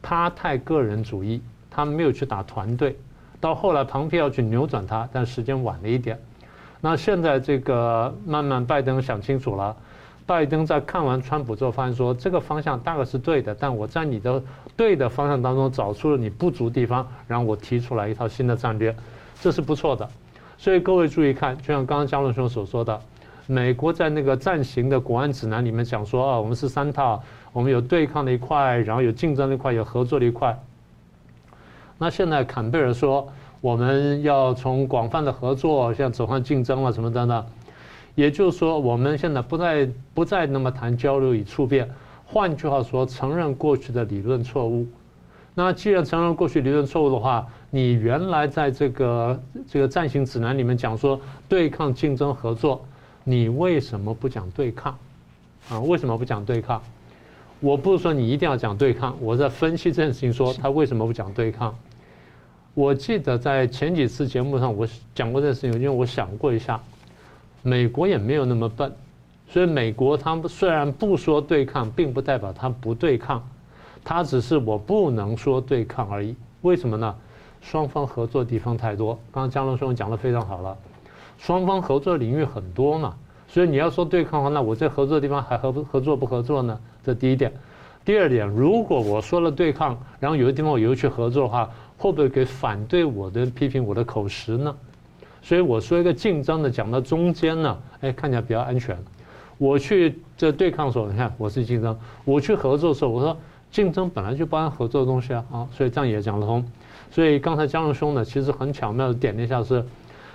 他太个人主义，他没有去打团队。到后来，庞佩要去扭转它，但时间晚了一点。那现在这个慢慢拜登想清楚了，拜登在看完川普之后，发现说这个方向大概是对的，但我在你的对的方向当中找出了你不足地方，然后我提出来一套新的战略，这是不错的。所以各位注意看，就像刚刚江伦兄所说的，美国在那个暂行的国安指南里面讲说啊，我们是三套，我们有对抗的一块，然后有竞争的一块，有合作的一块。那现在坎贝尔说。我们要从广泛的合作，像走向竞争了什么的呢？也就是说，我们现在不再不再那么谈交流与触变。换句话说，承认过去的理论错误。那既然承认过去理论错误的话，你原来在这个这个暂行指南里面讲说对抗、竞争、合作，你为什么不讲对抗？啊，为什么不讲对抗？我不是说你一定要讲对抗，我在分析这件事情，说他为什么不讲对抗。我记得在前几次节目上，我讲过这个事情，因为我想过一下，美国也没有那么笨，所以美国他们虽然不说对抗，并不代表他不对抗，他只是我不能说对抗而已。为什么呢？双方合作地方太多。刚刚江龙兄讲的非常好了，双方合作领域很多嘛，所以你要说对抗的话，那我这合作的地方还合不合作不合作呢？这第一点。第二点，如果我说了对抗，然后有的地方我又去合作的话。会不会给反对我的批评我的口实呢？所以我说一个竞争的讲到中间呢，哎，看起来比较安全。我去这对抗的时候，你看我是竞争；我去合作的时候，我说竞争本来就包含合作的东西啊啊，所以这样也讲得通。所以刚才江龙兄呢，其实很巧妙的点了一下，是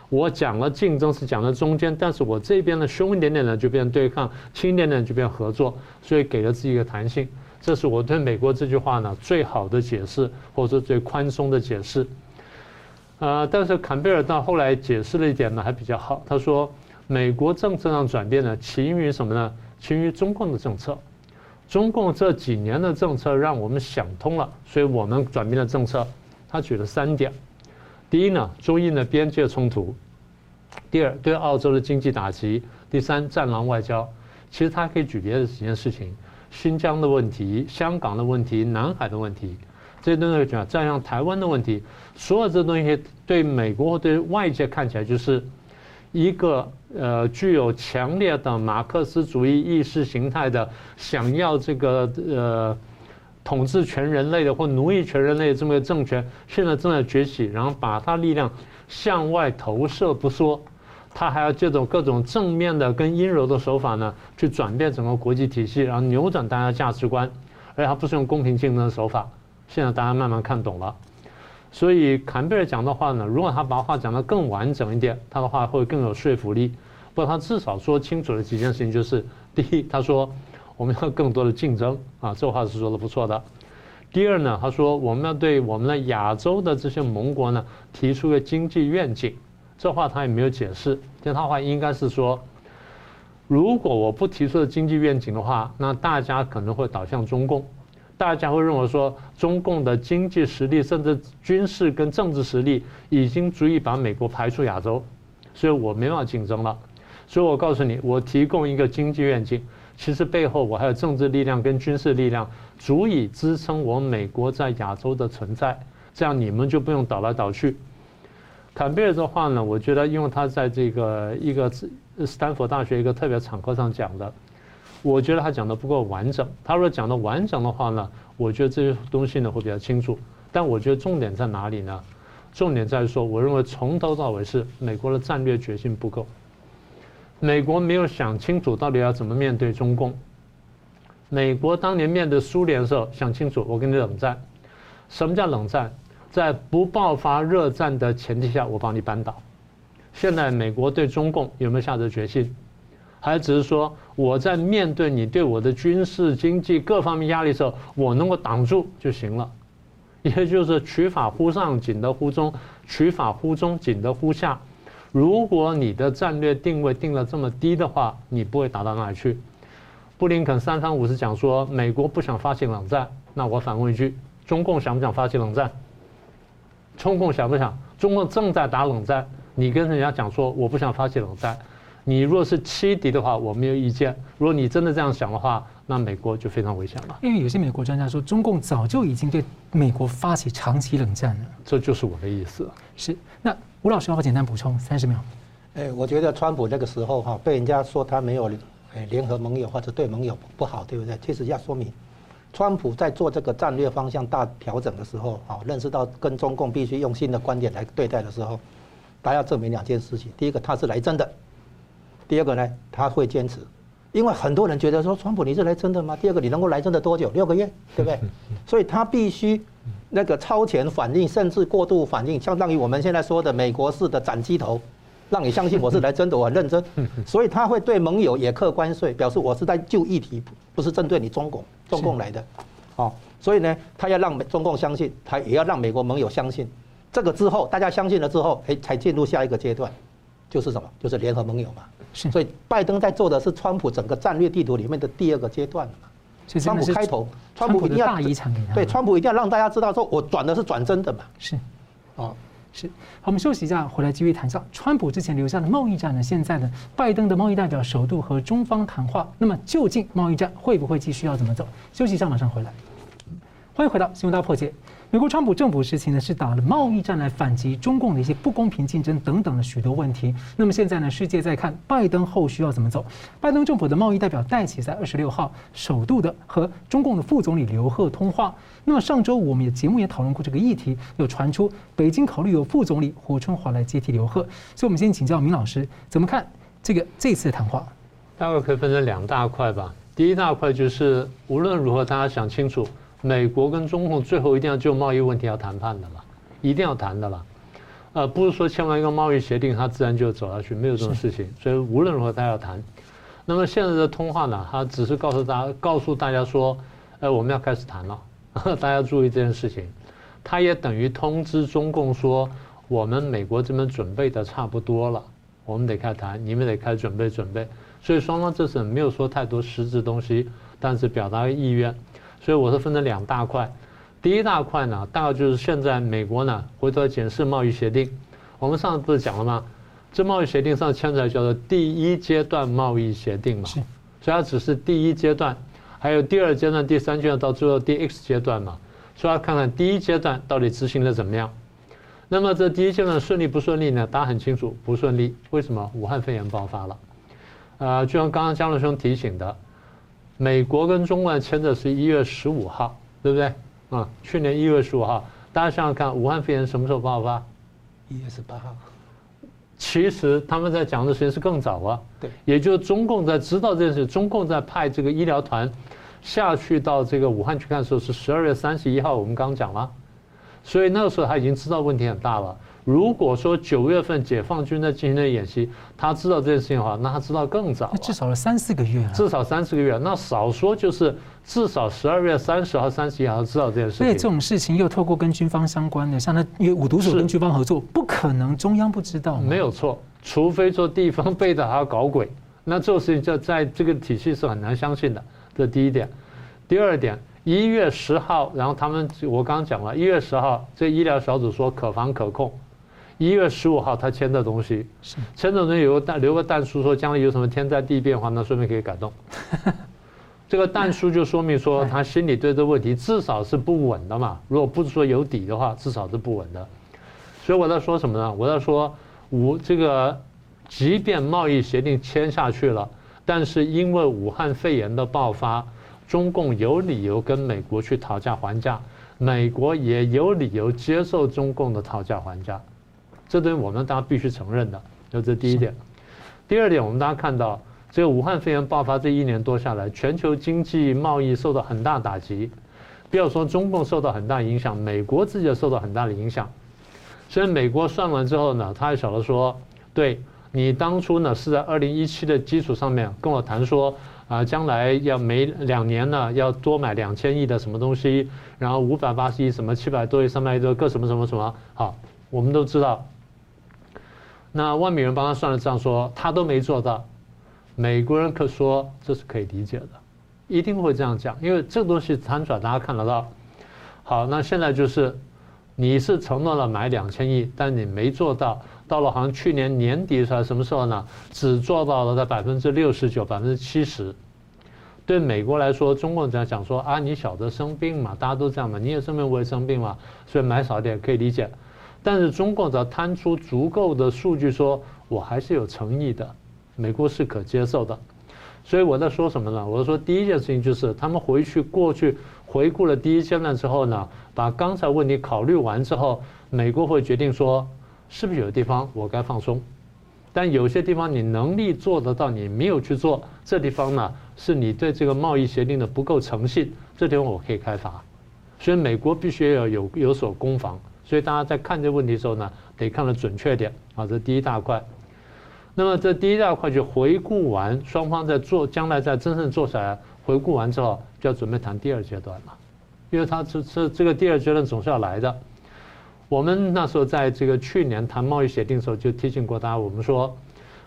我讲了竞争是讲的中间，但是我这边呢凶一点点呢就变对抗，轻一点点就变合作，所以给了自己一个弹性。这是我对美国这句话呢最好的解释，或者说最宽松的解释。呃，但是坎贝尔到后来解释了一点呢，还比较好。他说，美国政策上转变呢，起因于什么呢？起因于中共的政策。中共这几年的政策让我们想通了，所以我们转变了政策。他举了三点：第一呢，中印的边界冲突；第二，对澳洲的经济打击；第三，战狼外交。其实他可以举别的几件事情。新疆的问题、香港的问题、南海的问题，这些东西讲，再像台湾的问题，所有这东西对美国或对外界看起来就是一个呃具有强烈的马克思主义意识形态的，想要这个呃统治全人类的或奴役全人类的这么一个政权，现在正在崛起，然后把它力量向外投射不说。他还要借助各种正面的跟阴柔的手法呢，去转变整个国际体系，然后扭转大家价值观，而且他不是用公平竞争的手法。现在大家慢慢看懂了，所以坎贝尔讲的话呢，如果他把话讲得更完整一点，他的话会更有说服力。不过他至少说清楚了几件事情，就是第一，他说我们要更多的竞争啊，这话是说的不错的。第二呢，他说我们要对我们的亚洲的这些盟国呢，提出个经济愿景。这话他也没有解释，这套话应该是说，如果我不提出的经济愿景的话，那大家可能会倒向中共，大家会认为说，中共的经济实力甚至军事跟政治实力已经足以把美国排出亚洲，所以我没办法竞争了。所以我告诉你，我提供一个经济愿景，其实背后我还有政治力量跟军事力量，足以支撑我美国在亚洲的存在，这样你们就不用倒来倒去。坎贝尔的话呢，我觉得，因为他在这个一个斯坦福大学一个特别场合上讲的，我觉得他讲的不够完整。他如果讲的完整的话呢，我觉得这些东西呢会比较清楚。但我觉得重点在哪里呢？重点在于说，我认为从头到尾是美国的战略决心不够，美国没有想清楚到底要怎么面对中共。美国当年面对苏联的时候，想清楚，我跟你冷战。什么叫冷战？在不爆发热战的前提下，我帮你扳倒。现在美国对中共有没有下这决心？还只是说我在面对你对我的军事、经济各方面压力的时候，我能够挡住就行了。也就是取法乎上，仅得乎中；取法乎中，仅得乎下。如果你的战略定位定了这么低的话，你不会打到哪里去。布林肯三番五次讲说，美国不想发起冷战。那我反问一句：中共想不想发起冷战？中共想不想？中共正在打冷战。你跟人家讲说我不想发起冷战，你若是欺敌的话，我没有意见。如果你真的这样想的话，那美国就非常危险了。因为有些美国专家说，中共早就已经对美国发起长期冷战了。这就是我的意思。是。那吴老师要不要简单补充三十秒？哎，我觉得川普那个时候哈，被人家说他没有哎联合盟友或者对盟友不好，对不对？其实要说明，川普在做这个战略方向大调整的时候，啊，认识到跟中共必须用新的观点来对待的时候。他要证明两件事情：第一个，他是来真的；第二个呢，他会坚持。因为很多人觉得说，川普你是来真的吗？第二个，你能够来真的多久？六个月，对不对？所以他必须那个超前反应，甚至过度反应，相当于我们现在说的美国式的斩鸡头，让你相信我是来真的，我很认真。所以他会对盟友也课关税，表示我是在就议题，不是针对你中共中共来的。哦，所以呢，他要让美中共相信，他也要让美国盟友相信。这个之后，大家相信了之后，哎，才进入下一个阶段，就是什么？就是联合盟友嘛。是。所以拜登在做的是川普整个战略地图里面的第二个阶段嘛。川普开头，川普一定要大遗产给他。对，川普一定要让大家知道，说我转的是转真的嘛。是。哦，是。好，我们休息一下，回来继续谈一下川普之前留下的贸易战呢？现在呢，拜登的贸易代表首度和中方谈话，那么究竟贸易战会不会继续？要怎么走？休息一下，马上回来。欢迎回到新闻大破解。美国川普政府时期呢，是打了贸易战来反击中共的一些不公平竞争等等的许多问题。那么现在呢，世界在看拜登后续要怎么走。拜登政府的贸易代表戴琪在二十六号首度的和中共的副总理刘鹤通话。那么上周五我们的节目也讨论过这个议题，有传出北京考虑由副总理胡春华来接替刘鹤。所以，我们先请教明老师怎么看这个这次谈话？大概可以分成两大块吧。第一大块就是无论如何，大家想清楚。美国跟中共最后一定要就贸易问题要谈判的了，一定要谈的了，呃，不是说签完一个贸易协定，它自然就走下去，没有这种事情。所以无论如何，他要谈。那么现在的通话呢，他只是告诉大家，告诉大家说，呃，我们要开始谈了，大家注意这件事情。他也等于通知中共说，我们美国这边准备的差不多了，我们得开始谈，你们得开始准备准备。所以双方这次没有说太多实质东西，但是表达意愿。所以我是分成两大块，第一大块呢，大概就是现在美国呢回头检视贸易协定。我们上次不是讲了吗？这贸易协定上签出来叫做第一阶段贸易协定嘛，所以它只是第一阶段，还有第二阶段、第三阶段到最后第 X 阶段嘛，所以要看看第一阶段到底执行的怎么样。那么这第一阶段顺利不顺利呢？大家很清楚，不顺利。为什么？武汉肺炎爆发了。呃，就像刚刚江乐兄提醒的。美国跟中国签的是一月十五号，对不对？啊，去年一月十五号，大家想想看，武汉肺炎什么时候爆发？一月十八号。其实他们在讲的时间是更早啊。对。也就是中共在知道这件事，中共在派这个医疗团下去到这个武汉去看的时候是十二月三十一号，我们刚讲了。所以那个时候他已经知道问题很大了。如果说九月份解放军在进行的演习，他知道这件事情的话，那他知道更早，至少了三四个月，至少三四个月，那少说就是至少十二月三十号、三十一号知道这件事情。所以这种事情又透过跟军方相关的，像他因为五毒所跟军方合作，不可能中央不知道。没有错，除非说地方背着他搞鬼，那这种事情就在这个体系是很难相信的。这第一点，第二点，一月十号，然后他们我刚刚讲了，一月十号这医疗小组说可防可控。一月十五号，他签的东西，签的东西有个弹，留个弹书，说将来有什么天灾地变的话，那顺便可以改动。这个弹书就说明说，他心里对这个问题至少是不稳的嘛。如果不是说有底的话，至少是不稳的。所以我在说什么呢？我在说，我这个即便贸易协定签下去了，但是因为武汉肺炎的爆发，中共有理由跟美国去讨价还价，美国也有理由接受中共的讨价还价，这对我们大家必须承认的。就这第一点。第二点，我们大家看到，这个武汉肺炎爆发这一年多下来，全球经济贸易受到很大打击。不要说中共受到很大影响，美国自己也受到很大的影响。所以美国算完之后呢，他还晓得说，对你当初呢是在二零一七的基础上面跟我谈说，啊，将来要每两年呢要多买两千亿的什么东西，然后五百八十亿什么七百多亿三百亿的各什么什么什么，好，我们都知道。那万米人帮他算了账，说他都没做到，美国人可说这是可以理解的。一定会这样讲，因为这个东西摊出来，大家看得到。好，那现在就是，你是承诺了买两千亿，但你没做到。到了好像去年年底是什么时候呢？只做到了在百分之六十九、百分之七十。对美国来说，中共这样讲说啊，你晓得生病嘛？大家都这样嘛？你也生病，我也生病嘛？所以买少点可以理解。但是中共只要摊出足够的数据，说我还是有诚意的，美国是可接受的。所以我在说什么呢？我说第一件事情就是，他们回去过去回顾了第一阶段之后呢，把刚才问题考虑完之后，美国会决定说，是不是有的地方我该放松？但有些地方你能力做得到，你没有去做，这地方呢是你对这个贸易协定的不够诚信，这地方我可以开罚。所以美国必须要有有所攻防。所以大家在看这个问题的时候呢，得看得准确点啊，这是第一大块。那么这第一大块就回顾完，双方在做，将来在真正做起来，回顾完之后就要准备谈第二阶段了，因为他这这这个第二阶段总是要来的。我们那时候在这个去年谈贸易协定的时候就提醒过大家，我们说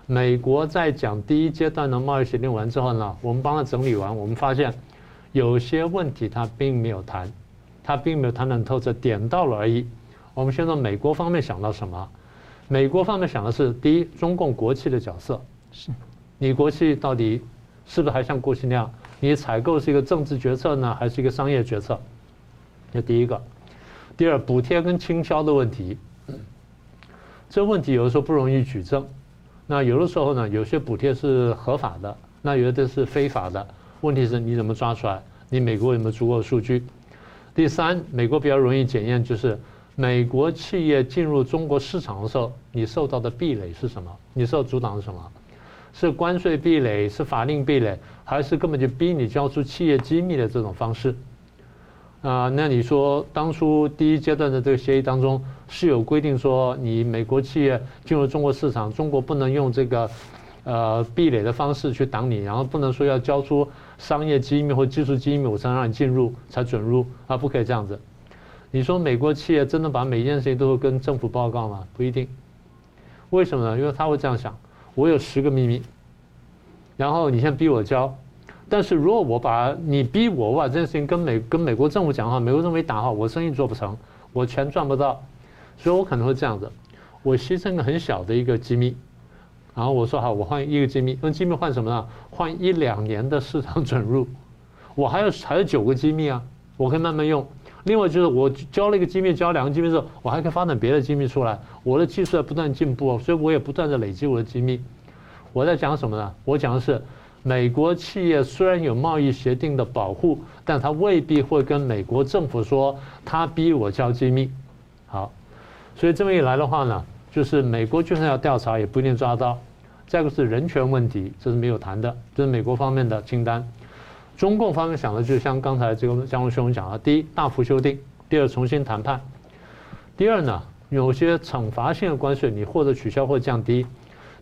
美国在讲第一阶段的贸易协定完之后呢，我们帮他整理完，我们发现有些问题他并没有谈，他并没有谈得很透彻，点到了而已。我们先从美国方面想到什么？美国方面想的是：第一，中共国企的角色是，你国企到底是不是还像过去那样？你采购是一个政治决策呢，还是一个商业决策？这第一个。第二，补贴跟倾销的问题，这问题有的时候不容易举证。那有的时候呢，有些补贴是合法的，那有的是非法的。问题是你怎么抓出来？你美国有没有足够的数据？第三，美国比较容易检验就是。美国企业进入中国市场的时候，你受到的壁垒是什么？你受阻挡是什么？是关税壁垒，是法令壁垒，还是根本就逼你交出企业机密的这种方式？啊、呃，那你说当初第一阶段的这个协议当中是有规定说，你美国企业进入中国市场，中国不能用这个呃壁垒的方式去挡你，然后不能说要交出商业机密或技术机密，我才让你进入才准入啊，不可以这样子。你说美国企业真的把每一件事情都跟政府报告吗？不一定。为什么呢？因为他会这样想：我有十个秘密，然后你先逼我交。但是如果我把你逼我，我把这件事情跟美跟美国政府讲的话，美国政府一打话，我生意做不成，我钱赚不到，所以我可能会这样子：我牺牲个很小的一个机密，然后我说好，我换一个机密，用机密换什么呢？换一两年的市场准入，我还有还有九个机密啊，我可以慢慢用。另外就是我交了一个机密，交两个机密之后，我还可以发展别的机密出来。我的技术在不断进步，所以我也不断的累积我的机密。我在讲什么呢？我讲的是，美国企业虽然有贸易协定的保护，但他未必会跟美国政府说他逼我交机密。好，所以这么一来的话呢，就是美国就算要调查，也不一定抓到。再一个是人权问题，这是没有谈的，这是美国方面的清单。中共方面想的就是像刚才这个江龙兄讲的：第一，大幅修订；第二，重新谈判；第二呢，有些惩罚性的关税你或者取消或降低；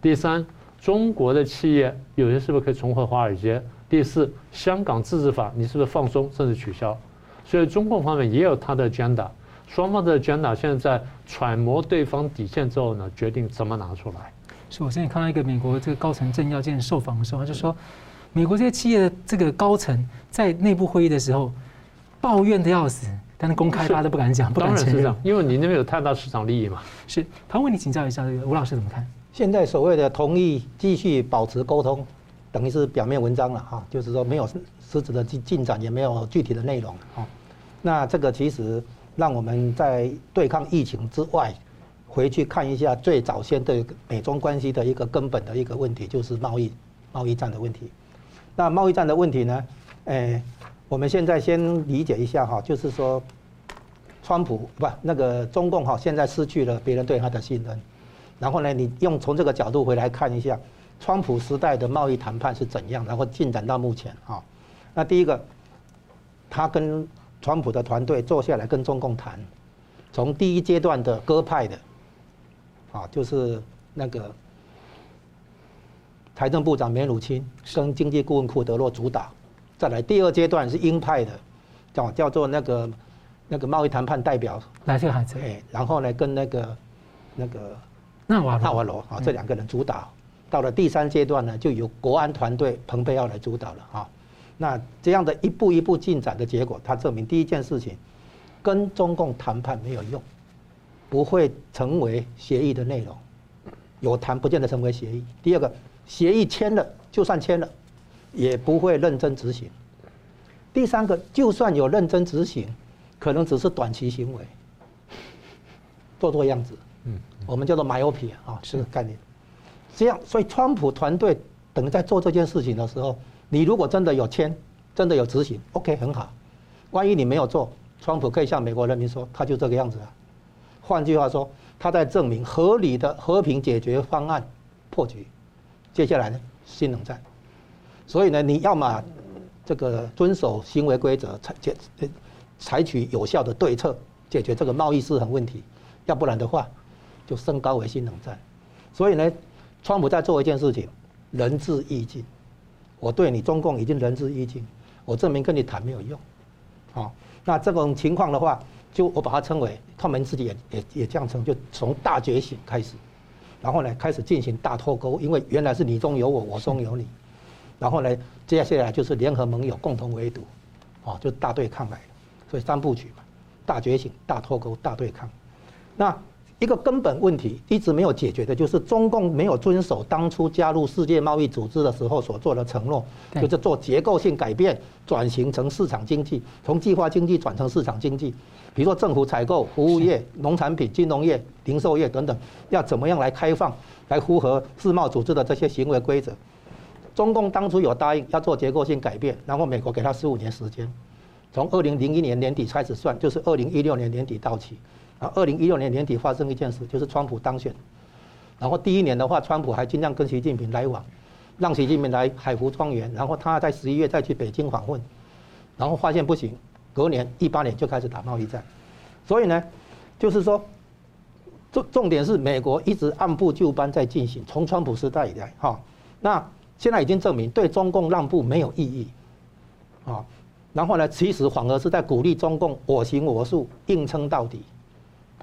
第三，中国的企业有些是不是可以重回华尔街？第四，香港自治法你是不是放松甚至取消？所以中共方面也有他的 agenda，双方的 agenda 现在在揣摩对方底线之后呢，决定怎么拿出来。是我现在看到一个美国这个高层政要见受访的时候，他就说。美国这些企业的这个高层在内部会议的时候抱怨的要死，但是公开大家都不敢讲，不敢承认。当然是这样，因为你那边有太大市场利益嘛。是，他问你请教一下，这个吴老师怎么看？现在所谓的同意继续保持沟通，等于是表面文章了哈，就是说没有实质的进进展，也没有具体的内容啊。那这个其实让我们在对抗疫情之外，回去看一下最早先对美中关系的一个根本的一个问题，就是贸易。贸易战的问题。那贸易战的问题呢？诶，我们现在先理解一下哈，就是说，川普不那个中共哈，现在失去了别人对他的信任。然后呢，你用从这个角度回来看一下，川普时代的贸易谈判是怎样，然后进展到目前啊。那第一个，他跟川普的团队坐下来跟中共谈，从第一阶段的鸽派的，啊，就是那个。财政部长梅鲁钦跟经济顾问库德洛主导，再来第二阶段是鹰派的，叫叫做那个那个贸易谈判代表。来这个孩子，哎，然后呢跟那个那个纳瓦纳瓦罗啊这两个人主导，到了第三阶段呢就由国安团队蓬佩奥来主导了啊，那这样的一步一步进展的结果，他证明第一件事情跟中共谈判没有用，不会成为协议的内容，有谈不见得成为协议。第二个。协议签了，就算签了，也不会认真执行。第三个，就算有认真执行，可能只是短期行为，做做样子。嗯，我们叫做 myopia 啊，是个概念。这样，所以川普团队等于在做这件事情的时候，你如果真的有签，真的有执行，OK，很好。万一你没有做，川普可以向美国人民说，他就这个样子啊。换句话说，他在证明合理的和平解决方案破局。接下来呢，新冷战，所以呢，你要么这个遵守行为规则，采采采取有效的对策，解决这个贸易失衡问题，要不然的话，就升高为新冷战。所以呢，川普在做一件事情，仁至义尽。我对你中共已经仁至义尽，我证明跟你谈没有用。好，那这种情况的话，就我把它称为，他们自己也也也这样称，就从大觉醒开始。然后呢，开始进行大脱钩，因为原来是你中有我，我中有你。然后呢，接下来就是联合盟友，共同围堵，啊，就大对抗来了。所以三部曲嘛，大觉醒、大脱钩、大对抗。那一个根本问题一直没有解决的，就是中共没有遵守当初加入世界贸易组织的时候所做的承诺，就是做结构性改变，转型成市场经济，从计划经济转成市场经济。比如说政府采购、服务业、农产品、金融业、零售业等等，要怎么样来开放，来符合世贸组织的这些行为规则？中共当初有答应要做结构性改变，然后美国给他十五年时间，从二零零一年年底开始算，就是二零一六年年底到期。啊，二零一六年年底发生一件事，就是川普当选。然后第一年的话，川普还尽量跟习近平来往，让习近平来海湖庄园，然后他在十一月再去北京访问，然后发现不行。隔年一八年就开始打贸易战，所以呢，就是说，重重点是美国一直按部就班在进行，从川普时代以来，哈，那现在已经证明对中共让步没有意义，啊，然后呢，其实反而是在鼓励中共我行我素，硬撑到底，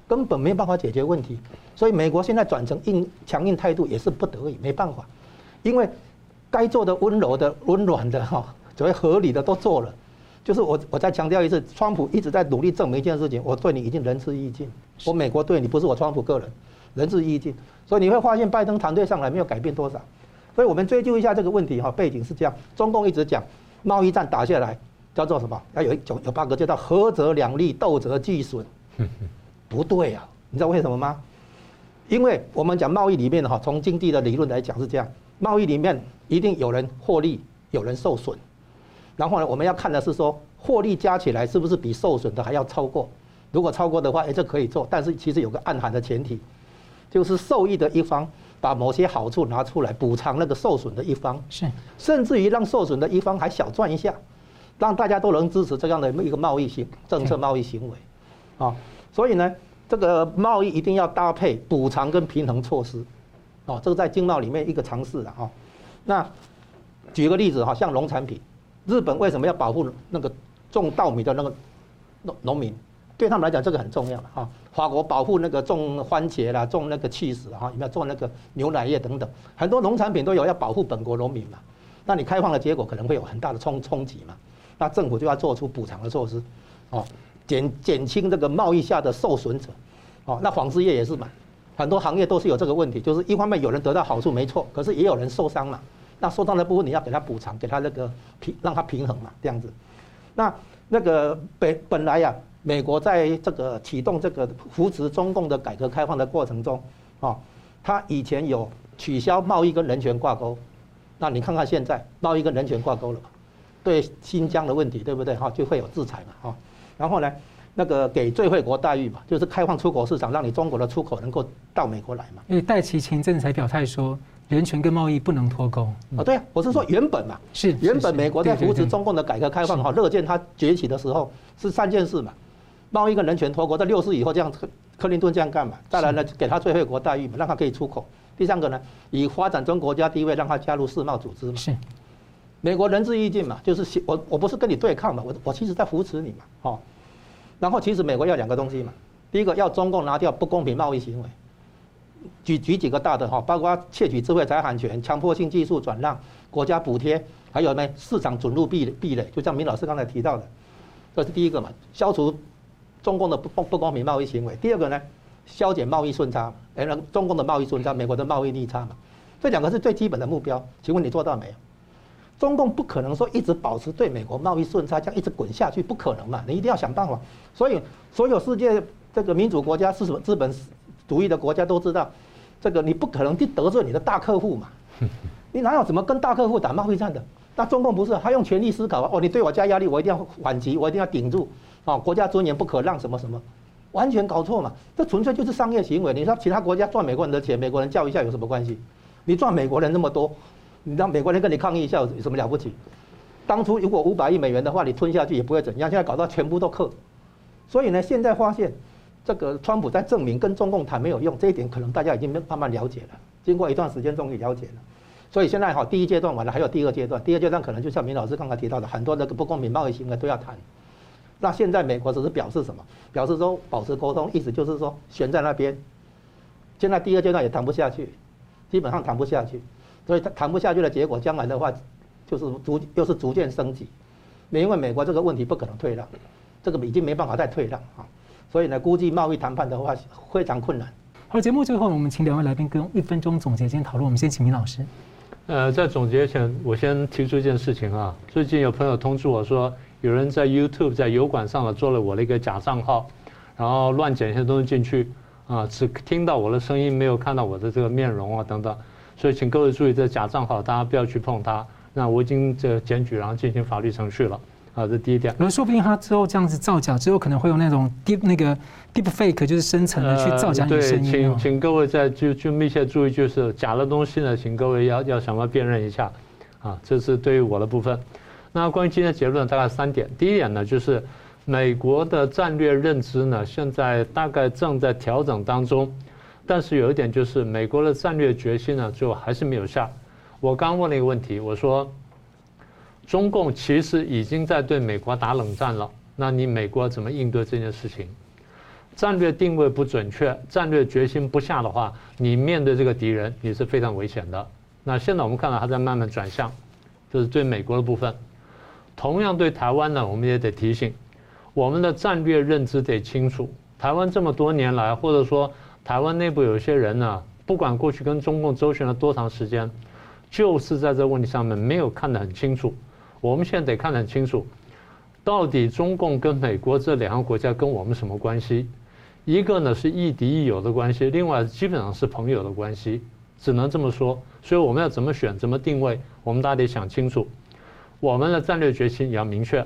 根本没有办法解决问题，所以美国现在转成硬强硬态度也是不得已，没办法，因为该做的温柔的、温暖的哈，所谓合理的都做了。就是我，我再强调一次，川普一直在努力证明一件事情，我对你已经仁至义尽。我美国对你不是我川普个人，仁至义尽。所以你会发现拜登团队上来没有改变多少。所以我们追究一下这个问题哈，背景是这样：中共一直讲贸易战打下来叫做什么？要有一种有八个叫做合则两利，斗则俱损。不对啊，你知道为什么吗？因为我们讲贸易里面哈，从经济的理论来讲是这样，贸易里面一定有人获利，有人受损。然后呢，我们要看的是说，获利加起来是不是比受损的还要超过？如果超过的话，哎，这可以做。但是其实有个暗含的前提，就是受益的一方把某些好处拿出来补偿那个受损的一方，是，甚至于让受损的一方还小赚一下，让大家都能支持这样的一个贸易行政策、贸易行为，啊，所以呢，这个贸易一定要搭配补偿跟平衡措施，哦，这个在经贸里面一个常识的哈。那举个例子哈，像农产品。日本为什么要保护那个种稻米的那个农农民？对他们来讲，这个很重要哈。法国保护那个种番茄啦、种那个起司哈，有没有种那个牛奶业等等？很多农产品都有要保护本国农民嘛。那你开放的结果可能会有很大的冲冲击嘛。那政府就要做出补偿的措施，哦，减减轻这个贸易下的受损者。哦，那纺织业也是嘛，很多行业都是有这个问题，就是一方面有人得到好处没错，可是也有人受伤嘛。那受伤的部分你要给他补偿，给他那个平，让他平衡嘛，这样子。那那个本本来呀、美国在这个启动这个扶持中共的改革开放的过程中，啊，他以前有取消贸易跟人权挂钩，那你看看现在贸易跟人权挂钩了嘛？对新疆的问题，对不对？哈，就会有制裁嘛，哈。然后呢，那个给最惠国待遇嘛，就是开放出口市场，让你中国的出口能够到美国来嘛。因为戴琪前阵子才表态说，人权跟贸易不能脱钩。啊，对啊，我是说原本嘛，是原本美国在扶持中共的改革开放哈，乐见它崛起的时候是三件事嘛，贸易跟人权脱钩，在六四以后这样，克林顿这样干嘛？再来呢，给他最惠国待遇嘛，让他可以出口。第三个呢，以发展中国家地位让他加入世贸组织嘛。是，美国仁至义尽嘛，就是我我不是跟你对抗嘛，我我其实在扶持你嘛，哦。然后其实美国要两个东西嘛，第一个要中共拿掉不公平贸易行为，举举几个大的哈，包括窃取智慧财产权、强迫性技术转让、国家补贴，还有呢市场准入壁垒壁垒，就像明老师刚才提到的，这是第一个嘛，消除中共的不不不公平贸易行为。第二个呢，削减贸易顺差，哎，那中共的贸易顺差，美国的贸易逆差嘛，这两个是最基本的目标。请问你做到没有？中共不可能说一直保持对美国贸易顺差，这样一直滚下去，不可能嘛？你一定要想办法。所以，所有世界这个民主国家是什么资本主义的国家都知道，这个你不可能去得罪你的大客户嘛？你哪有怎么跟大客户打贸易战的？那中共不是，他用权力思考哦，你对我加压力，我一定要反击，我一定要顶住啊！国家尊严不可让，什么什么，完全搞错嘛？这纯粹就是商业行为。你说其他国家赚美国人的钱，美国人叫一下有什么关系？你赚美国人那么多。你让美国人跟你抗议一下有什么了不起？当初如果五百亿美元的话，你吞下去也不会怎样。现在搞到全部都克，所以呢，现在发现这个川普在证明跟中共谈没有用，这一点可能大家已经慢慢了解了。经过一段时间，终于了解了。所以现在哈，第一阶段完了，还有第二阶段。第二阶段可能就像明老师刚才提到的，很多那个不公平贸易行为都要谈。那现在美国只是表示什么？表示说保持沟通，意思就是说悬在那边。现在第二阶段也谈不下去，基本上谈不下去。所以他谈不下去的结果，将来的话就是逐又是逐渐升级，因为美国这个问题不可能退让，这个已经没办法再退让啊，所以呢，估计贸易谈判的话非常困难。好，节目最后我们请两位来宾跟一分钟总结今天讨论。我们先请明老师。呃，在总结前，我先提出一件事情啊，最近有朋友通知我说，有人在 YouTube 在油管上了做了我的一个假账号，然后乱剪一些东西进去啊，只听到我的声音，没有看到我的这个面容啊等等。所以，请各位注意，这假账号大家不要去碰它。那我已经这检举，然后进行法律程序了。啊，这第一点。那说不定他之后这样子造假之后，可能会用那种 deep 那个 deep fake，就是深层的去造假你的声音。对，请请各位再就就密切注意，就是假的东西呢，请各位要要想办法辨认一下。啊，这是对于我的部分。那关于今天的结论，大概三点。第一点呢，就是美国的战略认知呢，现在大概正在调整当中。但是有一点就是，美国的战略决心呢，就还是没有下。我刚问了一个问题，我说，中共其实已经在对美国打冷战了，那你美国怎么应对这件事情？战略定位不准确，战略决心不下的话，你面对这个敌人，你是非常危险的。那现在我们看到他在慢慢转向，这是对美国的部分。同样对台湾呢，我们也得提醒，我们的战略认知得清楚。台湾这么多年来，或者说。台湾内部有些人呢，不管过去跟中共周旋了多长时间，就是在这问题上面没有看得很清楚。我们现在得看得很清楚，到底中共跟美国这两个国家跟我们什么关系？一个呢是亦敌亦友的关系，另外基本上是朋友的关系，只能这么说。所以我们要怎么选、怎么定位，我们大家得想清楚。我们的战略决心也要明确。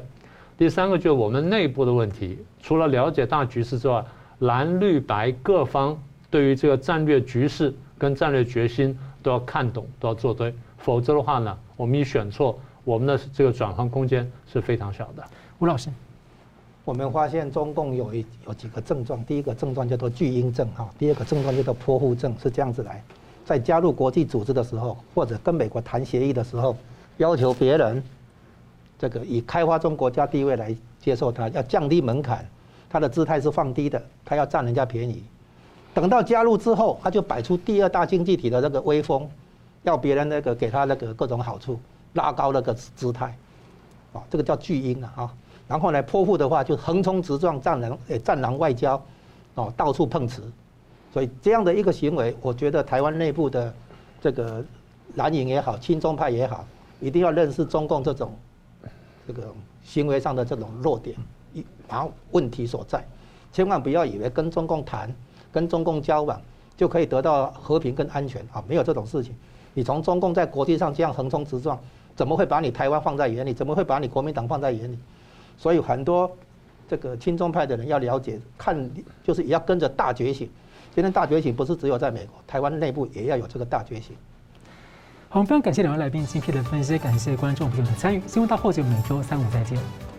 第三个就是我们内部的问题，除了了解大局势之外，蓝绿白各方。对于这个战略局势跟战略决心都要看懂，都要做对，否则的话呢，我们一选错，我们的这个转换空间是非常小的。吴老师，我们发现中共有一有几个症状，第一个症状叫做巨婴症哈，第二个症状叫做泼妇症，是这样子来，在加入国际组织的时候，或者跟美国谈协议的时候，要求别人这个以开发中国家地位来接受他，要降低门槛，他的姿态是放低的，他要占人家便宜。等到加入之后，他就摆出第二大经济体的那个威风，要别人那个给他那个各种好处，拉高那个姿态，啊，这个叫巨婴啊，啊，然后呢，泼妇的话就横冲直撞，战狼，战狼外交，哦，到处碰瓷，所以这样的一个行为，我觉得台湾内部的这个蓝营也好，亲中派也好，一定要认识中共这种这个行为上的这种弱点，然后问题所在，千万不要以为跟中共谈。跟中共交往就可以得到和平跟安全啊？没有这种事情。你从中共在国际上这样横冲直撞，怎么会把你台湾放在眼里？怎么会把你国民党放在眼里？所以很多这个亲中派的人要了解，看就是也要跟着大觉醒。今天大觉醒不是只有在美国，台湾内部也要有这个大觉醒。好，非常感谢两位来宾精辟的分析，感谢观众朋友的参与。新闻大破解每周三五再见。